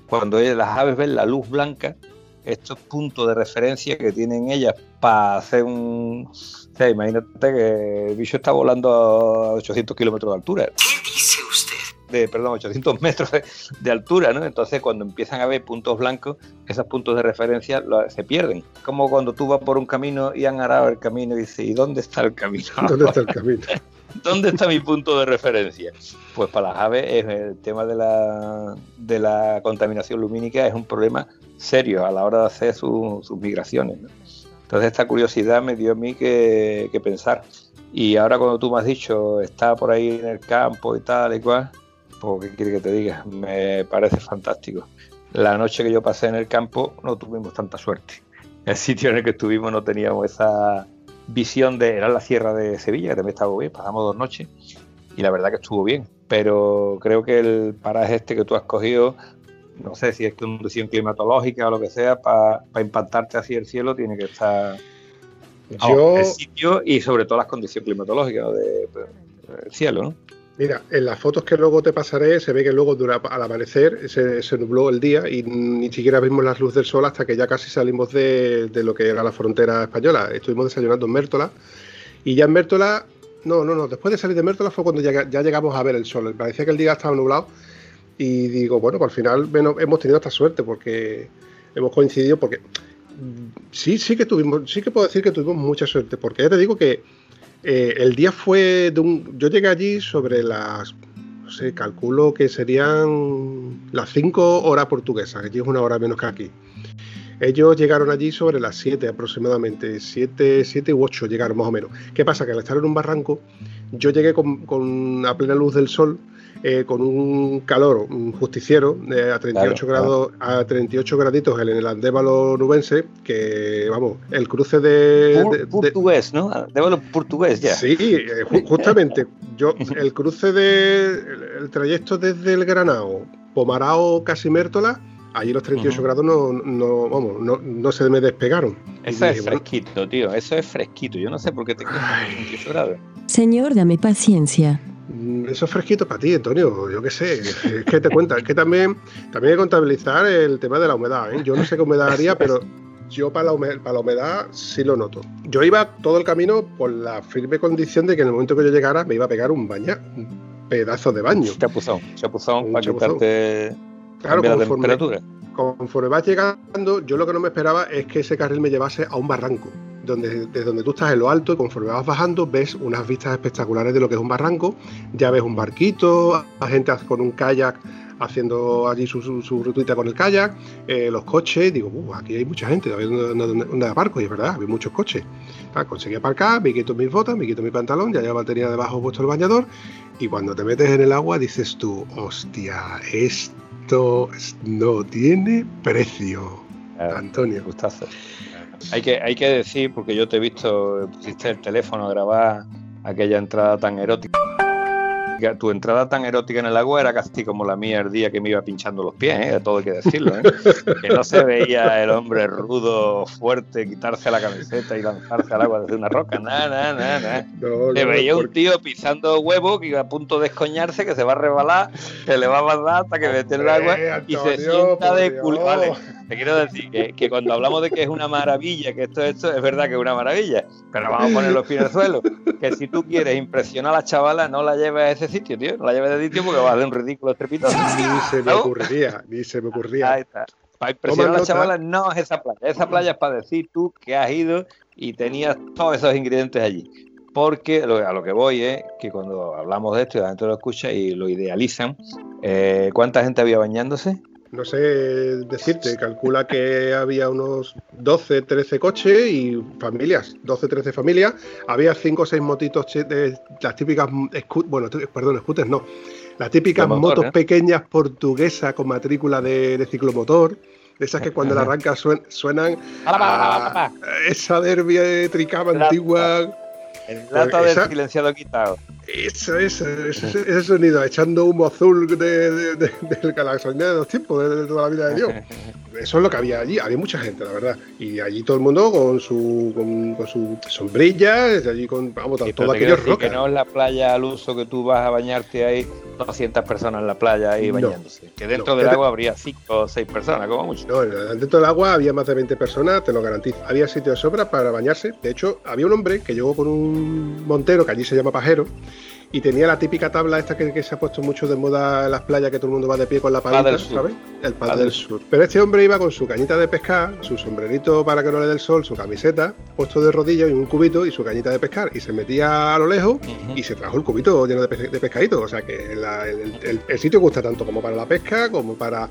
Cuando las aves ven la luz blanca, estos puntos de referencia que tienen ellas para hacer un... O sea, imagínate que el bicho está volando a 800 kilómetros de altura. ¿Qué? De, perdón, 800 metros de, de altura, ¿no? Entonces, cuando empiezan a ver puntos blancos, esos puntos de referencia lo- se pierden. Como cuando tú vas por un camino y han arado el camino y dices, ¿y dónde está el camino? ¿Dónde está el camino? ¿Dónde está mi punto de referencia? Pues para las aves es el tema de la, de la contaminación lumínica es un problema serio a la hora de hacer su- sus migraciones. ¿no? Entonces esta curiosidad me dio a mí que, que pensar. Y ahora cuando tú me has dicho, está por ahí en el campo y tal y cual, pues qué quiere que te diga, me parece fantástico. La noche que yo pasé en el campo no tuvimos tanta suerte. El sitio en el que estuvimos no teníamos esa visión de, era la sierra de Sevilla, que también estaba bien, pasamos dos noches y la verdad que estuvo bien, pero creo que el paraje este que tú has cogido, no sé si es condición climatológica o lo que sea, para impactarte así el cielo tiene que estar Yo, el sitio y sobre todo las condiciones climatológicas ¿no? de- del cielo, ¿no? Mira, en las fotos que luego te pasaré se ve que luego al amanecer se, nubló el día y ni siquiera vimos la luz del sol hasta que ya casi salimos de, lo que era la frontera española. Estuvimos desayunando en Mértola y ya en Mértola, no, no, no, después de salir de Mértola fue cuando ya, ya llegamos a ver el sol. Parecía que el día estaba nublado y digo, bueno, pues al final bueno, hemos tenido esta suerte porque hemos coincidido porque mm, sí, sí que tuvimos, sí que puedo decir que tuvimos mucha suerte porque ya te digo que eh, el día fue de un. Yo llegué allí sobre las. No sé, calculo que serían las 5 horas portuguesas, allí es una hora menos que aquí. Ellos llegaron allí sobre las 7 aproximadamente, 7, 7 u 8 llegaron más o menos. ¿Qué pasa? Que al estar en un barranco, yo llegué con, con a plena luz del sol, eh, con un calor un justiciero eh, a 38 Claro, grados, a 38 graditos en el andévalo nubense, que vamos, el cruce de- Pur- de- de, portugués, ¿no? Débalo portugués ya. Sí, eh, ju- justamente. Yo, el cruce de. El, el trayecto desde el Granado, Pomarao, casi Mértola, allí los 38 Ujú. grados no, no, vamos, no, no se me despegaron. Eso es bueno, fresquito, tío. Eso es fresquito. Yo no sé por qué te quedas con 38 grados. Señor, dame paciencia. Mm, eso es fresquito para ti, Antonio. Yo qué sé. Es que te cuenta. Es que también, también hay que contabilizar el tema de la humedad. ¿eh? Yo no sé qué humedad haría, pero yo para la, hume- para la humedad sí lo noto. Yo iba todo el camino por la firme condición de que en el momento que yo llegara me iba a pegar un baño, un pedazo de baño. Chapuzón, chapuzón para chapuzón. quitarte Claro, la conforme, temperatura. conforme vas llegando, yo lo que no me esperaba es que ese carril me llevase a un barranco, donde desde donde tú estás en lo alto y conforme vas bajando ves unas vistas espectaculares de lo que es un barranco, ya ves un barquito, la gente con un kayak haciendo allí su, su, su rutita con el kayak, eh, los coches, digo, "Uh, aquí hay mucha gente, una, una barco y es verdad, había muchos coches. Ah, conseguí aparcar, me quito mis botas, me quito mi pantalón, ya llevaba tenía debajo puesto el bañador y cuando te metes en el agua dices tú, hostia, es esto es- no tiene precio. Antonio. Gustazo. Hay que, hay que decir, porque yo te he visto, pusiste el teléfono a grabar aquella entrada tan erótica. Tu entrada tan erótica en el agua era casi como la mía el día que me iba pinchando los pies, ¿eh? todo hay que decirlo. ¿eh? Que no se veía el hombre rudo, fuerte, quitarse la camiseta y lanzarse al agua desde una roca. Nada, nada, nada. nada. No, Se no, veía un porque- tío pisando huevo que iba a punto de escoñarse, que se va a rebalar, que le va a mandar hasta que mete el agua y se sienta de culo. Vale, te quiero decir que, que cuando hablamos de que es una maravilla, que esto, esto es verdad que es una maravilla, pero vamos a poner los pies en el suelo. Que si tú quieres impresionar a la chavala, no la lleves a ese sitio, tío. No la lleves de sitio porque vas a hacer un ridículo estrepitoso. Ni se me ocurriría, ni se me ocurría. Ahí está. Para impresionar a Toma la nota. chavala no es esa playa. Esa playa es para decir tú que has ido y tenías todos esos ingredientes allí. Porque a lo que voy es que cuando hablamos de esto y la gente lo escucha y lo idealizan, eh, ¿cuánta gente había bañándose? No sé decirte, calcula que había unos 12, 13 coches y familias, 12, 13 familias. Había 5 o 6 motitos, de, las típicas, bueno, perdón, scooters no, las típicas motor, motos ¿eh? pequeñas portuguesas con matrícula de, de ciclomotor, de esas que cuando la arrancas suen- suenan a esa derbi de tricama antigua. El Pues del esa- silenciado quitado. Eso, eso, ese, ese sonido, echando humo azul de, de, de- de la gasolina de los tiempos, de, toda la vida de Dios. Eso es lo que había allí, había mucha gente, la verdad. Y allí todo el mundo con su con, con su sombrilla, allí con vamos, Sí, todo aquello decir que roca. no es la playa al uso que tú vas a bañarte ahí, 200 personas en la playa ahí No. bañándose. Que dentro No. del agua habría 5 o 6 personas, como mucho. No, dentro del agua había más de 20 personas, te lo garantizo. Había sitio de sobra para bañarse. De hecho, había un hombre que llegó con un montero, que allí se llama pajero, y tenía la típica tabla esta que, que se ha puesto mucho de moda en las playas, que todo el mundo va de pie con la palita. ¿sabes? El paddle Paddle surf. Pero este hombre iba con su cañita de pescar, su sombrerito para que no le dé el sol, su camiseta, puesto de rodillas y un cubito y su cañita de pescar. Y se metía a lo lejos y se trajo el cubito lleno de, pe- de pescadito. O sea que la- el, el- el sitio gusta tanto como para la pesca como para.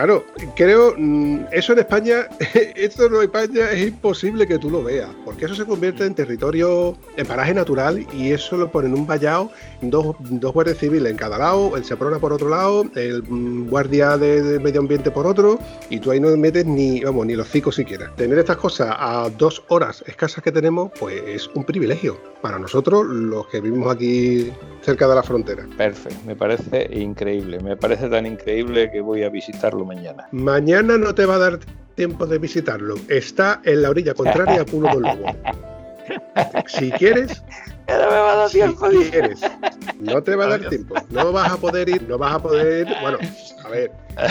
Claro, creo, mm, eso en España, esto en España es imposible que tú lo veas, porque eso se convierte en territorio, en paraje natural y eso lo ponen un vallado, dos, dos guardias civiles en cada lado, el Seprona por otro lado, el mm, guardia de medio ambiente por otro, y tú ahí no metes ni, vamos, ni los cicos siquiera. Tener estas cosas a dos horas escasas que tenemos, pues es un privilegio para nosotros, los que vivimos aquí cerca de la frontera. Perfecto, me parece increíble. Me parece tan increíble que voy a visitarlo mañana. Mañana no te va a dar tiempo de visitarlo. Está en la orilla contraria a Pulo del Lobo. Si quieres, no me va a dar si tiempo. quieres, no te va a dar tiempo. No vas a poder ir, no vas a poder, bueno, a ver,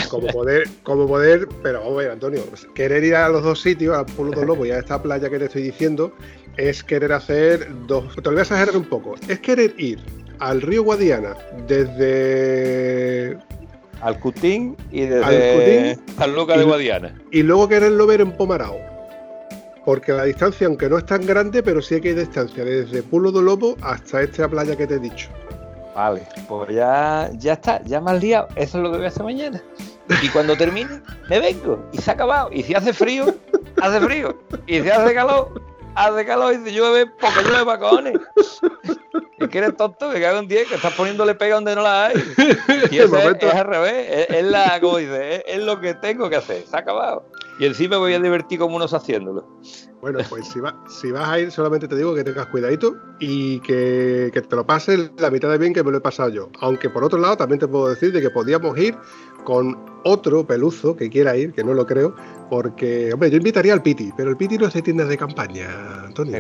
como poder, como poder, pero vamos a ver, Antonio, querer ir a los dos sitios, a Pulo del Lobo y a esta playa que te estoy diciendo, es querer hacer dos. Te lo voy a exagerar un poco. Es querer ir al río Guadiana desde Al Cutín y desde Al Cutín San Lucas de Guadiana. y luego quererlo ver en Pomarao. Porque la distancia, aunque no es tan grande, pero sí que hay distancia desde Pulo do Lobo hasta esta playa que te he dicho. Vale, pues ya, ya está, ya me has liado. Eso es lo que voy a hacer mañana. Y cuando termine, me vengo y se ha acabado. Y si hace frío, hace frío. Y si hace calor, hace calor. Y si llueve, porque llueve para cojones. Es que eres tonto, que cago en 10, que estás poniéndole pega donde no la hay. Y eso es, es al revés, es, es la, como dice, es, es lo que tengo que hacer, se ha acabado. Y encima me voy a divertir como unos haciéndolo. Bueno, pues si, va- si vas a ir, solamente te digo que tengas cuidadito y que, que te lo pases la mitad de bien que me lo he pasado yo. Aunque por otro lado, también te puedo decir de que podíamos ir con otro peluzo que quiera ir, que no lo creo, porque, hombre, yo invitaría al Piti, pero el Piti no es de tiendas de campaña, Antonio.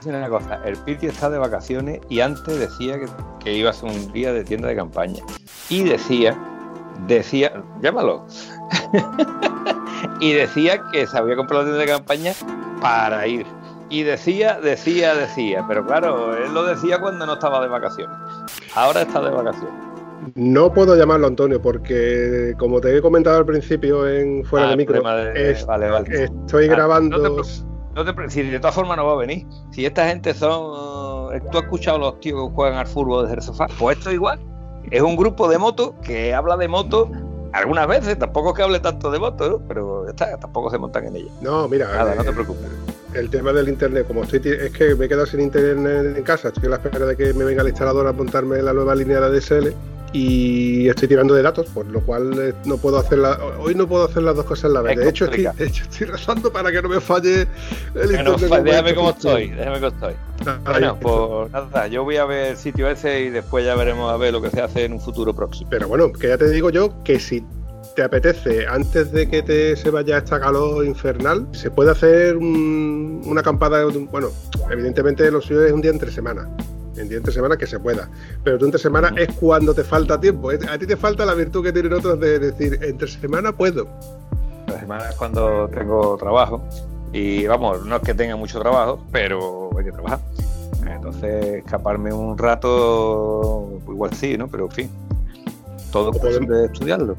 Es una cosa, el Piti está de vacaciones y antes decía que, que iba a ser un día de tienda de campaña. Y decía, decía, llámalo. y decía que se había comprado la tienda de campaña para ir. Y decía, decía, decía. Pero claro, él lo decía cuando no estaba de vacaciones. Ahora está de vacaciones. No puedo llamarlo Antonio porque, como te he comentado al principio en fuera Ah, de micro, de- es- vale, vale. estoy Ah, grabando. no te preocupes. No te pre- si de todas formas no va a venir. Si esta gente son. eh, Tú has escuchado los tíos que juegan al fútbol desde el sofá. Pues esto igual. Es un grupo de moto que habla de moto algunas veces. Tampoco es que hable tanto de moto, ¿no? pero está, tampoco se montan en ella. No, mira, Nada, no eh, te preocupes. el tema del internet, como estoy, es que me he quedado sin internet en casa, estoy a la espera de que me venga el instalador a montarme la nueva línea de ADSL y estoy tirando de datos, por lo cual eh, no puedo hacer la, hoy no puedo hacer las dos cosas a la vez. Es De hecho, estoy, de hecho, estoy rezando para que no me falle el Que no, internet. déjame como cómo estoy, déjame cómo estoy. Ahí, Bueno, pues nada, yo voy a ver el sitio ese y después ya veremos a ver lo que se hace en un futuro próximo. Pero bueno, que ya te digo yo que si te apetece, antes de que te se vaya esta calor infernal, se puede hacer un- una acampada. Bueno, evidentemente lo suyo es un día entre semana. En día entre semana que se pueda. Pero tú entre semana es cuando te falta tiempo. A ti te falta la virtud que tienen otros de decir, entre semana puedo. La semana es cuando tengo trabajo y vamos, no es que tenga mucho trabajo, pero hay que trabajar. Entonces, escaparme un rato, igual sí, ¿no? Pero en fin, todo es cuestión podemos- de estudiarlo.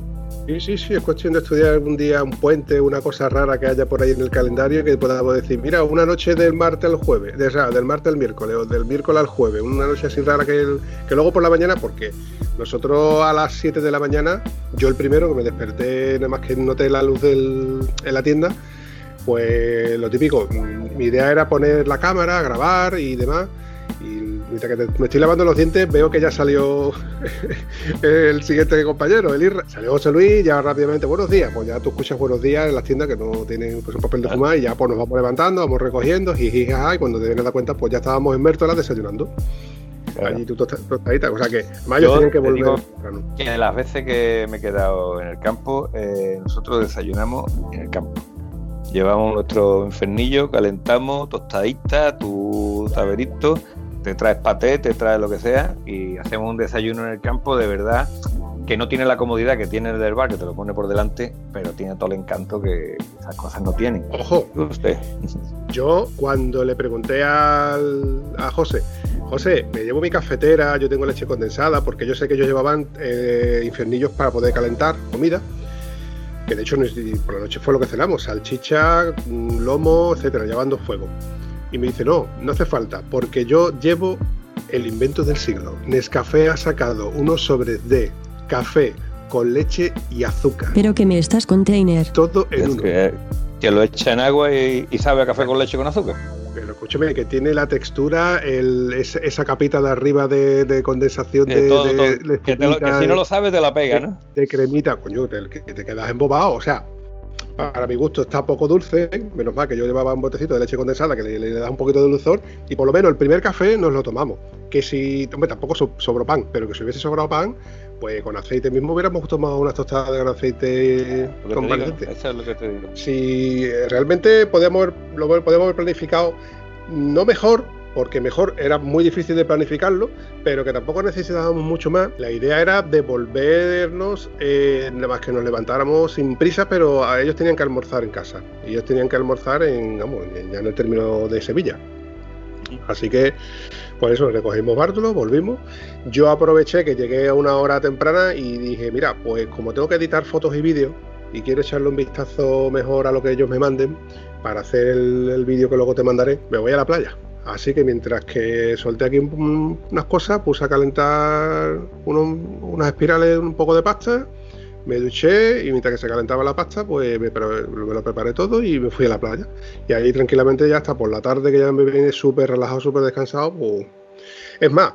Sí, sí, sí, es cuestión de estudiar algún día un puente, una cosa rara que haya por ahí en el calendario que podamos decir, mira, una noche del martes al jueves, de, del martes al miércoles o del miércoles al jueves, una noche así rara que, el- que luego por la mañana, porque nosotros a las 7 de la mañana, yo el primero que me desperté, nada más que noté la luz del, en la tienda, pues lo típico, mi idea era poner la cámara, grabar y demás. Mientras que te- me estoy lavando los dientes, veo que ya salió el siguiente compañero, el Irra. Salió José Luis, ya rápidamente, buenos días. Pues ya tú escuchas buenos días en las tiendas que no tienen pues, un papel de fumar y ya pues nos vamos levantando, vamos recogiendo, jiji, jaja, y cuando te vienes cuenta, pues ya estábamos en Mértola desayunando. Claro. Allí tú tosta- tostadita, o sea que Mayo Yo tenían que volver. Que las veces que me he quedado en el campo, eh, nosotros desayunamos en el campo. Llevamos nuestro infernillo, calentamos, tostadita, tu taberito, te traes paté, te traes lo que sea y hacemos un desayuno en el campo de verdad que no tiene la comodidad que tiene el del bar, que te lo pone por delante, pero tiene todo el encanto que esas cosas no tienen. Ojo, Usted. Yo cuando le pregunté al, a José, José, me llevo mi cafetera, yo tengo leche condensada, porque yo sé que ellos llevaban eh, infernillos para poder calentar comida, que de hecho por la noche fue lo que cenamos, salchicha, mm, lomo, etcétera, llevando fuego. Y me dice, no, no hace falta, porque yo llevo el invento del siglo. Nescafé ha sacado unos sobres de café con leche y azúcar. Pero que me estás container. Todo en Es uno. que, que lo echa en agua y, y sabe a café con leche con azúcar. Pero escúchame, que tiene la textura, el, es- esa capita de arriba de, de condensación de, De todo, de- todo. de Que, te lo- que espumita, si no lo sabes te la pega, ¿no? de cremita, coño, te, que te quedas embobado. O sea, para mi gusto está poco dulce, menos mal que yo llevaba un botecito de leche condensada que le, le da un poquito de dulzor, y por lo menos el primer café nos lo tomamos. Que si, hombre, tampoco so- sobró pan, pero que si hubiese sobrado pan, pues con aceite mismo hubiéramos tomado unas tostadas con aceite Lo con digo, eso es lo que te digo. si eh, realmente podíamos haber- lo podíamos haber planificado no mejor, porque mejor era muy difícil de planificarlo, pero que tampoco necesitábamos mucho más. La idea era devolvernos, eh, nada más que nos levantáramos sin prisa, pero ellos tenían que almorzar en casa. Ellos tenían que almorzar en, vamos, ya en el término de Sevilla. Así que, por eso recogimos Bártulo, volvimos. Yo aproveché que llegué a una hora temprana y dije, mira, pues como tengo que editar fotos y vídeos y quiero echarle un vistazo mejor a lo que ellos me manden para hacer el vídeo que luego te mandaré, me voy a la playa. Así que mientras que solté aquí un- unas cosas, puse a calentar unas espirales, un poco de pasta, me duché y mientras que se calentaba la pasta, pues me, lo preparé todo y me fui a la playa. Y ahí tranquilamente ya hasta por la tarde, que ya me viene súper relajado, súper descansado, pues... Es más,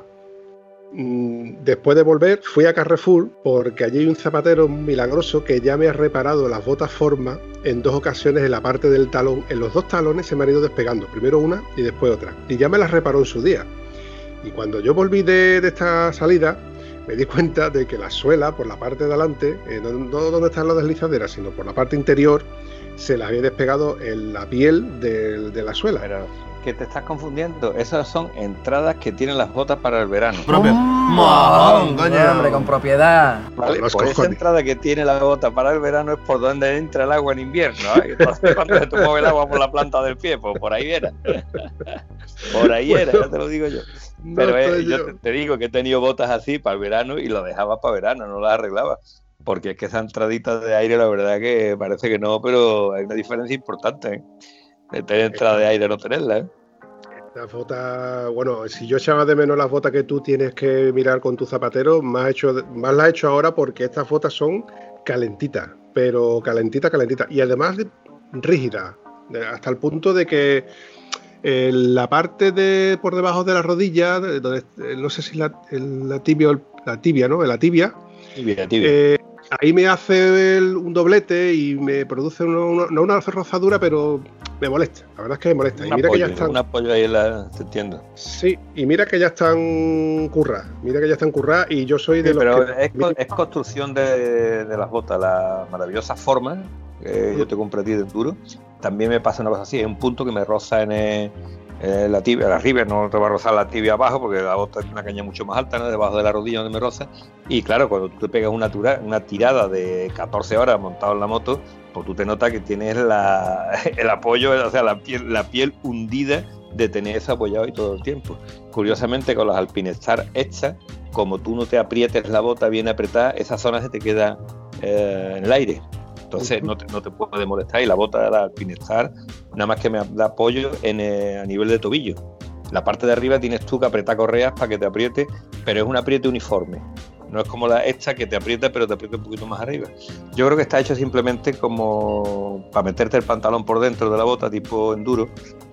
después de volver fui a Carrefour porque allí hay un zapatero milagroso que ya me ha reparado las botas forma en dos ocasiones en la parte del talón. En los dos talones se me han ido despegando, primero una y después otra. Y ya me las reparó en su día. Y cuando yo volví de, esta salida, me di cuenta de que la suela, por la parte de adelante, eh, no, donde están las deslizaderas, sino por la parte interior, se las había despegado en la piel de, la suela. Que te estás confundiendo. Esas son entradas que tienen las botas para el verano. Propio. Coño. Hombre, con propiedad. ¿vale? Por esa cojones. entrada que tiene la bota para el verano es por donde entra el agua en invierno. ¿eh? Entonces, cuando se te mueve el agua por la planta del pie, pues por ahí era. Por ahí era, ya te lo digo yo. No Pero eh, yo yo. te, te digo que he tenido botas así para el verano y lo dejaba para verano, no las arreglaba. Porque es que esa entradita de aire, la verdad que parece que no, pero hay una diferencia importante. ¿eh? De tener entrada de aire no tenerla. ¿eh? Las botas, bueno, si yo echaba de menos las botas que tú tienes que mirar con tu zapatero, más, hecho, más las he hecho ahora porque estas botas son calentitas, pero calentitas, calentitas. Y además de- rígidas, hasta el punto de que eh, la parte de por debajo de la rodilla, de- donde, eh, no sé si la, la tibia la tibia, ¿no? La tibia. Tibia, tibia. Eh, ahí me hace el- un doblete y me produce uno- uno- no una rozadura, pero me molesta. La verdad es que me molesta. Y mira que ya están. un apoyo ahí en la. Te entiendo. Sí, y mira que ya están curradas. Mira que ya están curradas y yo soy de Sí, los pero que. es, co- es construcción de, de las botas, la maravillosa forma que yo te compré a ti de duro. También me pasa una cosa así, hay un punto que me roza en eh, eh, la tibia, la ribia, no te va a rozar la tibia abajo porque la bota es una caña mucho más alta, ¿no? debajo de la rodilla donde me roza. Y claro, cuando tú te pegas una, tirada de 14 horas montado en la moto, pues tú te notas que tienes la, el apoyo, o sea, la piel, la piel hundida de tener eso apoyado y todo el tiempo. Curiosamente, con las Alpinestar hechas, como tú no te aprietes la bota bien apretada, esa zona se te queda eh, en el aire. Entonces no te, no te puede molestar y la bota de la Alpinestar nada más que me da apoyo en, eh, a nivel de tobillo. La parte de arriba tienes tú que apretar correas para que te apriete, pero es un apriete uniforme. No es como la esta que te aprieta, pero te aprieta un poquito más arriba. Yo creo que está hecho simplemente como para meterte el pantalón por dentro de la bota, tipo enduro,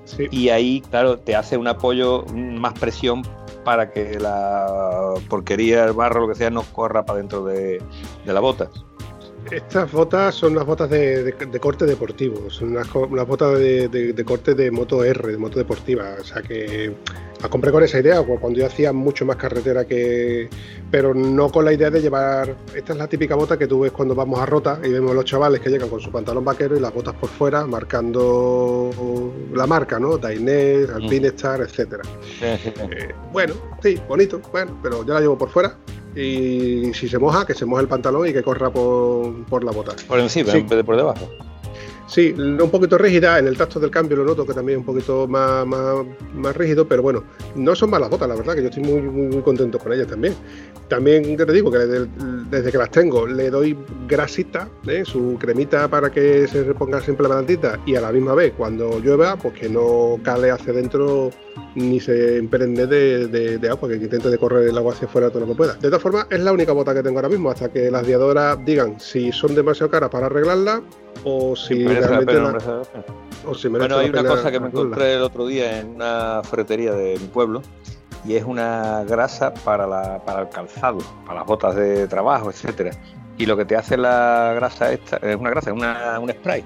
Sí. y ahí, claro, te hace un apoyo, más presión para que la porquería, el barro, lo que sea, no corra para dentro de, de la bota. Estas botas son unas botas de, de- de corte deportivo, son unas, botas de, corte de moto R, de moto deportiva. O sea que las compré con esa idea, cu- cuando yo hacía mucho más carretera que. Pero no con la idea de llevar. Esta es la típica bota que tú ves cuando vamos a rota y vemos a los chavales que llegan con su pantalón vaquero y las botas por fuera, marcando la marca, ¿no? Dainese, Alpinestar, etcétera. Eh, bueno, sí, bonito, bueno, pero yo la llevo por fuera. Y si se moja, que se moje el pantalón y que corra por, por la bota. Por encima, Sí. en vez de por debajo. Sí, un poquito rígida, en el tacto del cambio lo noto que también es un poquito más, más, rígido, pero bueno, no son malas botas, la verdad, que yo estoy muy, muy, contento con ellas también. También te digo que desde, desde que las tengo le doy grasita, ¿eh? su cremita para que se reponga siempre la plantita y a la misma vez cuando llueva, pues que no cale hacia adentro ni se impregne de, de- agua, que intente de correr el agua hacia afuera todo lo que pueda. De todas formas, es la única bota que tengo ahora mismo, hasta que las guiadoras digan si son demasiado caras para arreglarlas o si merece realmente pena, la- merece la pena. o si merece Bueno, hay la una cosa que me encontré el otro día en una ferretería de mi pueblo y es una grasa para, la, para el calzado, para las botas de trabajo, etcétera. Y lo que te hace la grasa esta, es una grasa, es una, un spray.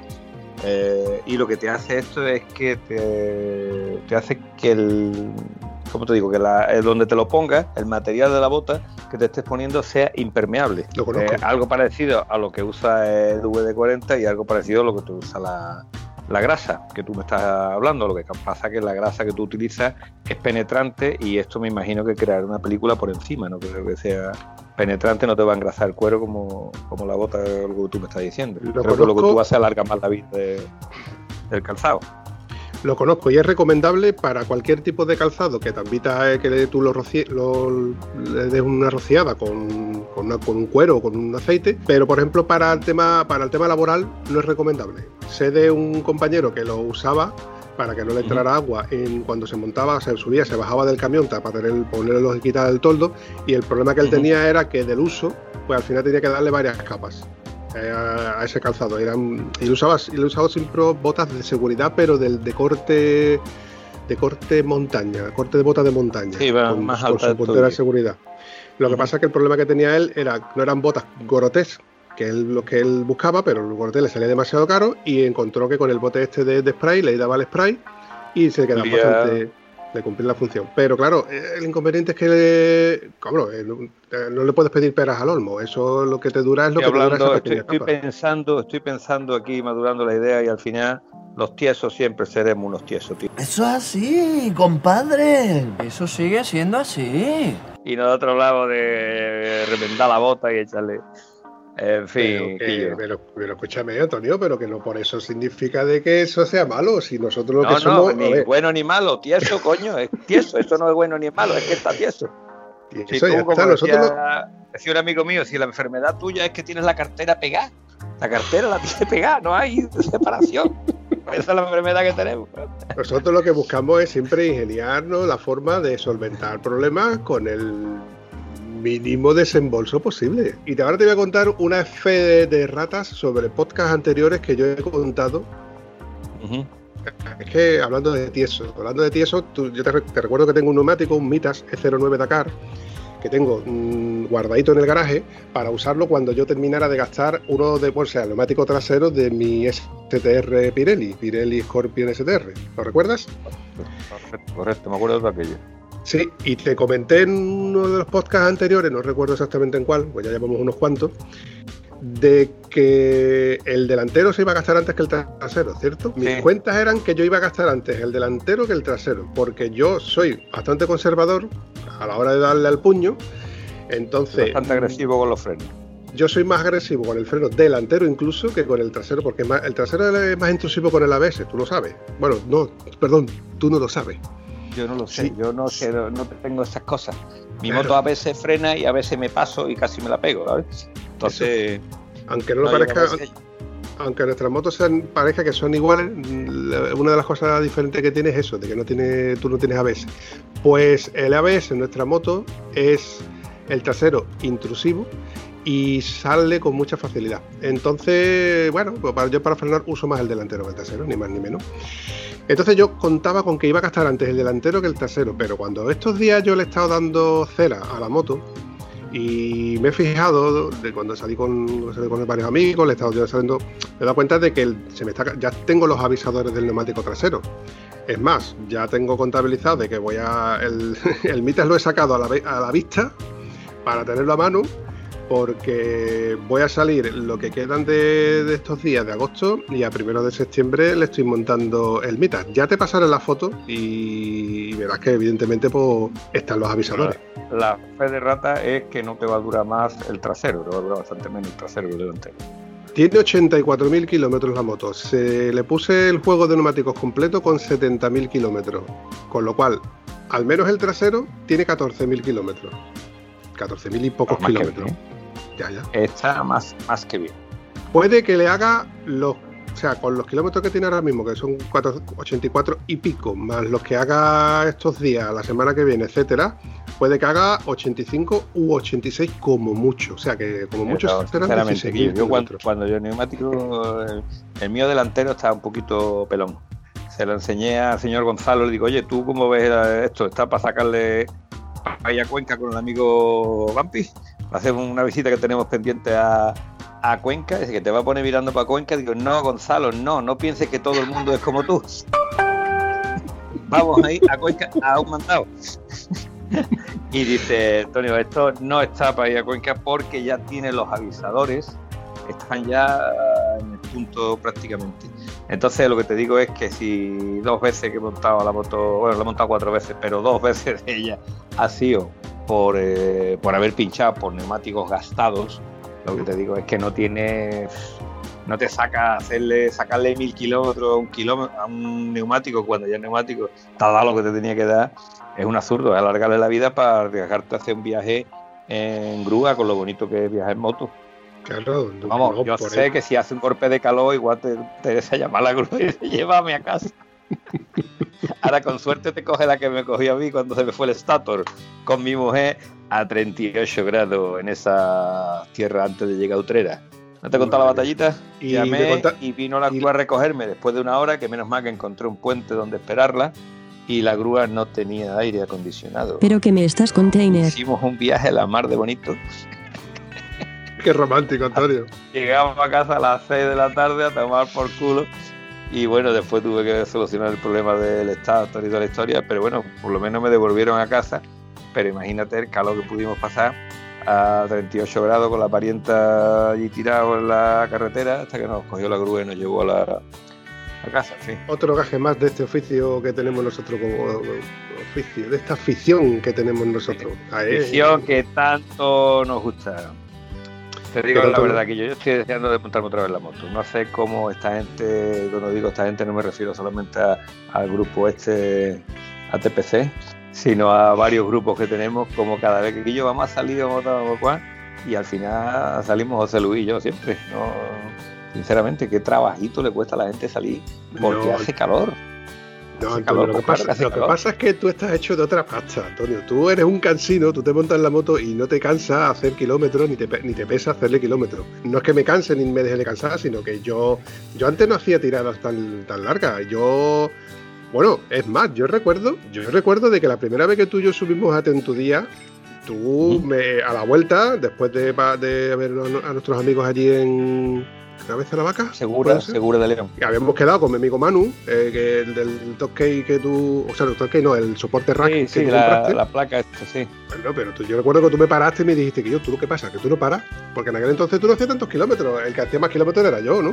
Eh, y lo que te hace esto es que te, te hace que el, ¿cómo te digo? Que la, el donde te lo pongas, el material de la bota que te estés poniendo sea impermeable. Lo conozco. Eh, algo parecido a lo que usa el VD40 y algo parecido a lo que tú usa la, la grasa que tú me estás hablando. Lo que pasa que la grasa que tú utilizas es penetrante y esto me imagino que crear una película por encima, no creo que sea penetrante, no te va a engrasar el cuero como, como la bota, lo que tú me estás diciendo. Lo creo que lo que tú haces alarga más la vida de- del calzado. Lo conozco y es recomendable para cualquier tipo de calzado que te invita a que le- tú lo, rocie- lo- le des una rociada con, con, una- con un cuero o con un aceite, pero por ejemplo para el tema para el tema laboral no es recomendable. Sé de un compañero que lo usaba para que no le entrara agua en cuando se montaba, se subía, se bajaba del camión para tener, ponerlo y quitar el toldo y el problema que él tenía era que del uso, pues al final tenía que darle varias capas eh, a, ese calzado. Eran, y lo usaba, y lo usado siempre botas de seguridad, pero del de corte de corte montaña, corte de botas de montaña, Sí, va con, más con alta su puntera de seguridad. Lo que pasa es que el problema que tenía él era no eran botas gorotes, que es lo que él buscaba, pero el gorote le salía demasiado caro y encontró que con el bote este de, de spray le daba el spray y se quedaba bastante de cumplir la función. Pero claro, eh, el inconveniente es que le, cabrón, eh, no, eh, no le puedes pedir peras al olmo. Eso lo que te dura es lo Estoy que te dura hablando, esa estoy, estoy capa. pensando, estoy pensando aquí, madurando la idea y al final los tiesos siempre seremos unos tiesos, tío. Eso es así, compadre. Eso sigue siendo así. Y nosotros hablamos de remendar la bota y echarle. En fin, Pero, que- pero, pero escúchame, Antonio, pero que no por eso significa de que eso sea malo. Si nosotros lo No, que no, somos. a ni bueno ni malo, tieso, coño, es tieso, eso no es bueno ni malo, es que está tieso. y Si tú, ya como está, nosotros lo- decía, decía un amigo mío, si la enfermedad tuya es que tienes la cartera pegada, la cartera la tienes pegada, no hay separación. Esa es la enfermedad que tenemos. Nosotros lo que buscamos es siempre ingeniarnos la forma de solventar problemas con el mínimo desembolso posible. Y ahora te voy a contar una fe de, de ratas sobre podcasts anteriores que yo he contado. Es que hablando de tieso, hablando de tieso, tú- yo te, te recuerdo que tengo un neumático, un Mitas E09 Dakar, que tengo mm, guardadito en el garaje para usarlo cuando yo terminara de gastar uno de, pues, sea, el neumático trasero de mi STR Pirelli, Pirelli Scorpion STR. ¿Lo recuerdas? Correcto, correcto, me acuerdo de aquello. Sí, y te comenté en uno de los podcasts anteriores, no recuerdo exactamente en cuál, pues ya llevamos unos cuantos, de que el delantero se iba a gastar antes que el trasero, ¿cierto? Mis cuentas eran que yo iba a gastar antes el delantero que el trasero, porque yo soy bastante conservador a la hora de darle al puño, entonces Bastante agresivo con los frenos. yo soy más agresivo con el freno delantero incluso que con el trasero, porque el trasero es más intrusivo con el ABS, tú lo sabes. Bueno, no, perdón, tú no lo sabes. Yo no lo sé, Sí. yo no sé, no, tengo esas cosas. Mi Claro. moto a veces frena y a veces me paso y casi me la pego, ¿sabes? Entonces, Aunque no, lo no, yo parezca, a veces- aunque nuestras motos sean, parezca que son iguales, una de las cosas diferentes que tiene es eso, de que no tiene, tú no tienes ABS. Pues el ABS en nuestra moto es el trasero intrusivo y sale con mucha facilidad. Entonces, bueno, pues yo para frenar uso más el delantero que el trasero, ni más ni menos. Entonces yo contaba con que iba a gastar antes el delantero que el trasero, pero cuando estos días yo le he estado dando cera a la moto, y me he fijado de cuando salí con, varios amigos, le he estado yo saliendo, me he dado cuenta de que se me está, ya tengo los avisadores del neumático trasero. Es más, ya tengo contabilizado de que voy a. El, el lo he sacado a la vista para tenerlo a mano, porque voy a salir lo que quedan de, de estos días de agosto y a primero de septiembre le estoy montando el mitas. Ya te pasaré la foto y verás que evidentemente pues, están los avisadores. la fe de rata es que no te va a durar más el trasero, te va a durar bastante menos el trasero que el delantero. Tiene 84.000 kilómetros la moto. Se le puse el juego de neumáticos completo con 70.000 kilómetros. Con lo cual, al menos el trasero tiene 14.000 kilómetros. 14.000 y pocos que kilómetros. Bien. Ya, ya. Está más, más que bien. Puede que le haga los. O sea, con los kilómetros que tiene ahora mismo, que son 4 84 y pico, más los que haga estos días, la semana que viene, etcétera, puede que haga 85 u 86 como mucho. O sea, que como mucho sinceramente, 16.000 Guillo, yo cuando, cuando yo neumático, el, el mío delantero estaba un poquito pelón. Se lo enseñé al señor Gonzalo, le digo, oye, ¿tú cómo ves esto? ¿Está para sacarle ahí a Cuenca con el amigo Vampi? Hacemos una visita que tenemos pendiente a, a Cuenca, dice que te va a poner mirando para Cuenca. Digo, no, Gonzalo, no, no pienses que todo el mundo es como tú. Vamos ahí a Cuenca a un mandado. y dice, Antonio, esto no está para ir a Cuenca porque ya tiene los avisadores, están ya en el punto prácticamente. Entonces lo que te digo es que si dos veces que he montado la moto, bueno, la he montado cuatro veces, pero dos veces ella ha sido por, eh, por haber pinchado por neumáticos gastados, lo que te digo es que no tiene no te saca hacerle sacarle mil kilómetros a un kilómetro a un neumático cuando ya el neumático te ha dado lo que te tenía que dar es un absurdo es alargarle la vida para arriesgarte a hacer un viaje en grúa con lo bonito que es viajar en moto. Claro, vamos yo sé ahí. que si hace un golpe de calor igual te interesa llamar a la grúa y dice, llévame a casa ahora con suerte te coge la que me cogió a mí cuando se me fue el Stator con mi mujer a 38 grados en esa tierra antes de llegar a Utrera ¿No te he contado la batallita? Y Llamé conta- y vino la y- grúa a recogerme después de una hora, que menos mal que encontré un puente donde esperarla y la grúa no tenía aire acondicionado. Pero que me estás container. Hicimos un viaje a la mar de bonito. Qué romántico, Antonio. Llegamos a casa a las 6 de la tarde a tomar por culo. Y bueno, después tuve que solucionar el problema del estado y toda la historia, pero bueno, por lo menos me devolvieron a casa. Pero imagínate el calor que pudimos pasar a 38 grados con la parienta allí tirado en la carretera hasta que nos cogió la grúa y nos llevó a la a casa, fin. Otro gaje más de este oficio que tenemos nosotros como oficio, de esta afición que tenemos nosotros. Afición que tanto nos gusta. Te digo la verdad que yo, yo estoy deseando de montarme otra vez la moto. No sé cómo esta gente, cuando digo esta gente no me refiero solamente a- al grupo este ATPC, sino a varios grupos que tenemos, como cada vez que yo vamos a salir, vamos a vamos a cual, y al final salimos José Luis y yo siempre. No, sinceramente, qué trabajito le cuesta a la gente salir porque No, hace calor. No, Antonio, lo, que pasa, lo que es que tú estás hecho de otra pasta, Antonio. Tú eres un cansino, tú te montas en la moto y no te cansa hacer kilómetros ni te, ni te pesa hacerle kilómetros. No es que me canse ni me deje de cansar, sino que yo, yo antes no hacía tiradas tan, tan largas. Yo, bueno, es más, yo recuerdo, yo recuerdo de que la primera vez que tú y yo subimos a Tentudía, tú me, a la vuelta, después de, de ver a nuestros amigos allí en Cabeza de la Vaca, Segura, segura de León. Y habíamos quedado con mi amigo Manu, eh, que el del Totkey que tú, o sea, el Totkey no, el soporte rack Sí, que sí, tú la, compraste. la placa esta, sí. Bueno, pero tú- yo recuerdo que tú me paraste y me dijiste que yo, ¿tú qué pasa? Que tú no paras, porque en aquel entonces tú no hacías tantos kilómetros, el que hacía más kilómetros era yo, ¿no?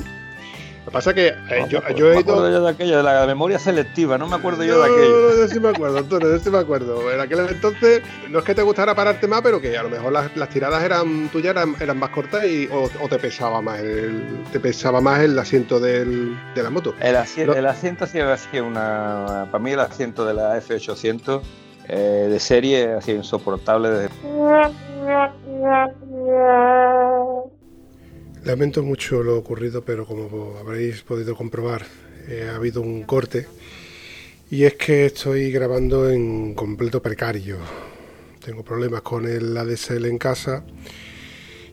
Lo que pasa es que eh, No, yo, acuerdo- yo he me acuerdo ido... yo de aquello, de la memoria selectiva, no me acuerdo yo de No, aquello. no, no, yo sí me acuerdo, Antonio, yo sí me acuerdo. En aquel entonces, no es que te gustara pararte más, pero que a lo mejor las, las tiradas eran tuyas eran, eran más cortas y, o, o te pesaba más el, te pesaba más el asiento del, de la moto. El, asi- No. el asiento sí ha sido una. Para mí, el asiento de la F800 eh, de serie ha sido insoportable. desde- Lamento mucho lo ocurrido, pero como habréis podido comprobar, eh, ha habido un corte. Y es que estoy grabando en completo precario. Tengo problemas con el ADSL en casa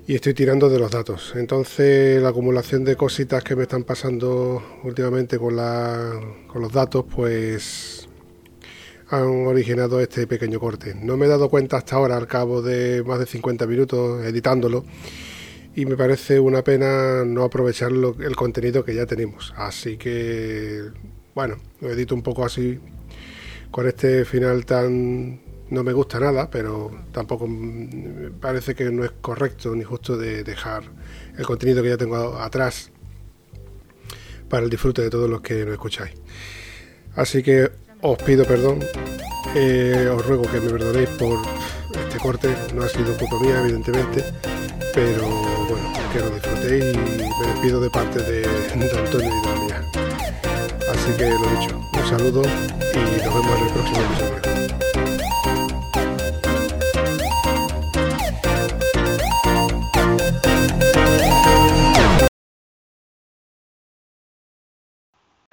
y estoy tirando de los datos. Entonces la acumulación de cositas que me están pasando últimamente con, la, con los datos, pues han originado este pequeño corte. No me he dado cuenta hasta ahora, al cabo de más de 50 minutos editándolo, y me parece una pena no aprovechar lo- el contenido que ya tenemos. Así que, bueno, lo edito un poco así, con este final tan... No me gusta nada, pero tampoco me parece que no es correcto ni justo de dejar el contenido que ya tengo atrás para el disfrute de todos los que lo escucháis. Así que os pido perdón, eh, os ruego que me perdonéis por este corte, no ha sido culpa mía, evidentemente, pero que lo disfrutéis y me despido de parte de, de Antonio y de mía. Así que lo dicho, un saludo y nos vemos en el próximo episodio.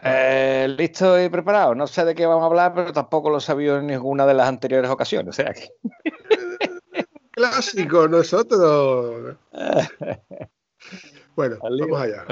Eh, ¿Listo y preparado? No sé de qué vamos a hablar, pero tampoco lo sabía en ninguna de las anteriores ocasiones. O sea que. Clásico, nosotros. Bueno, vamos allá.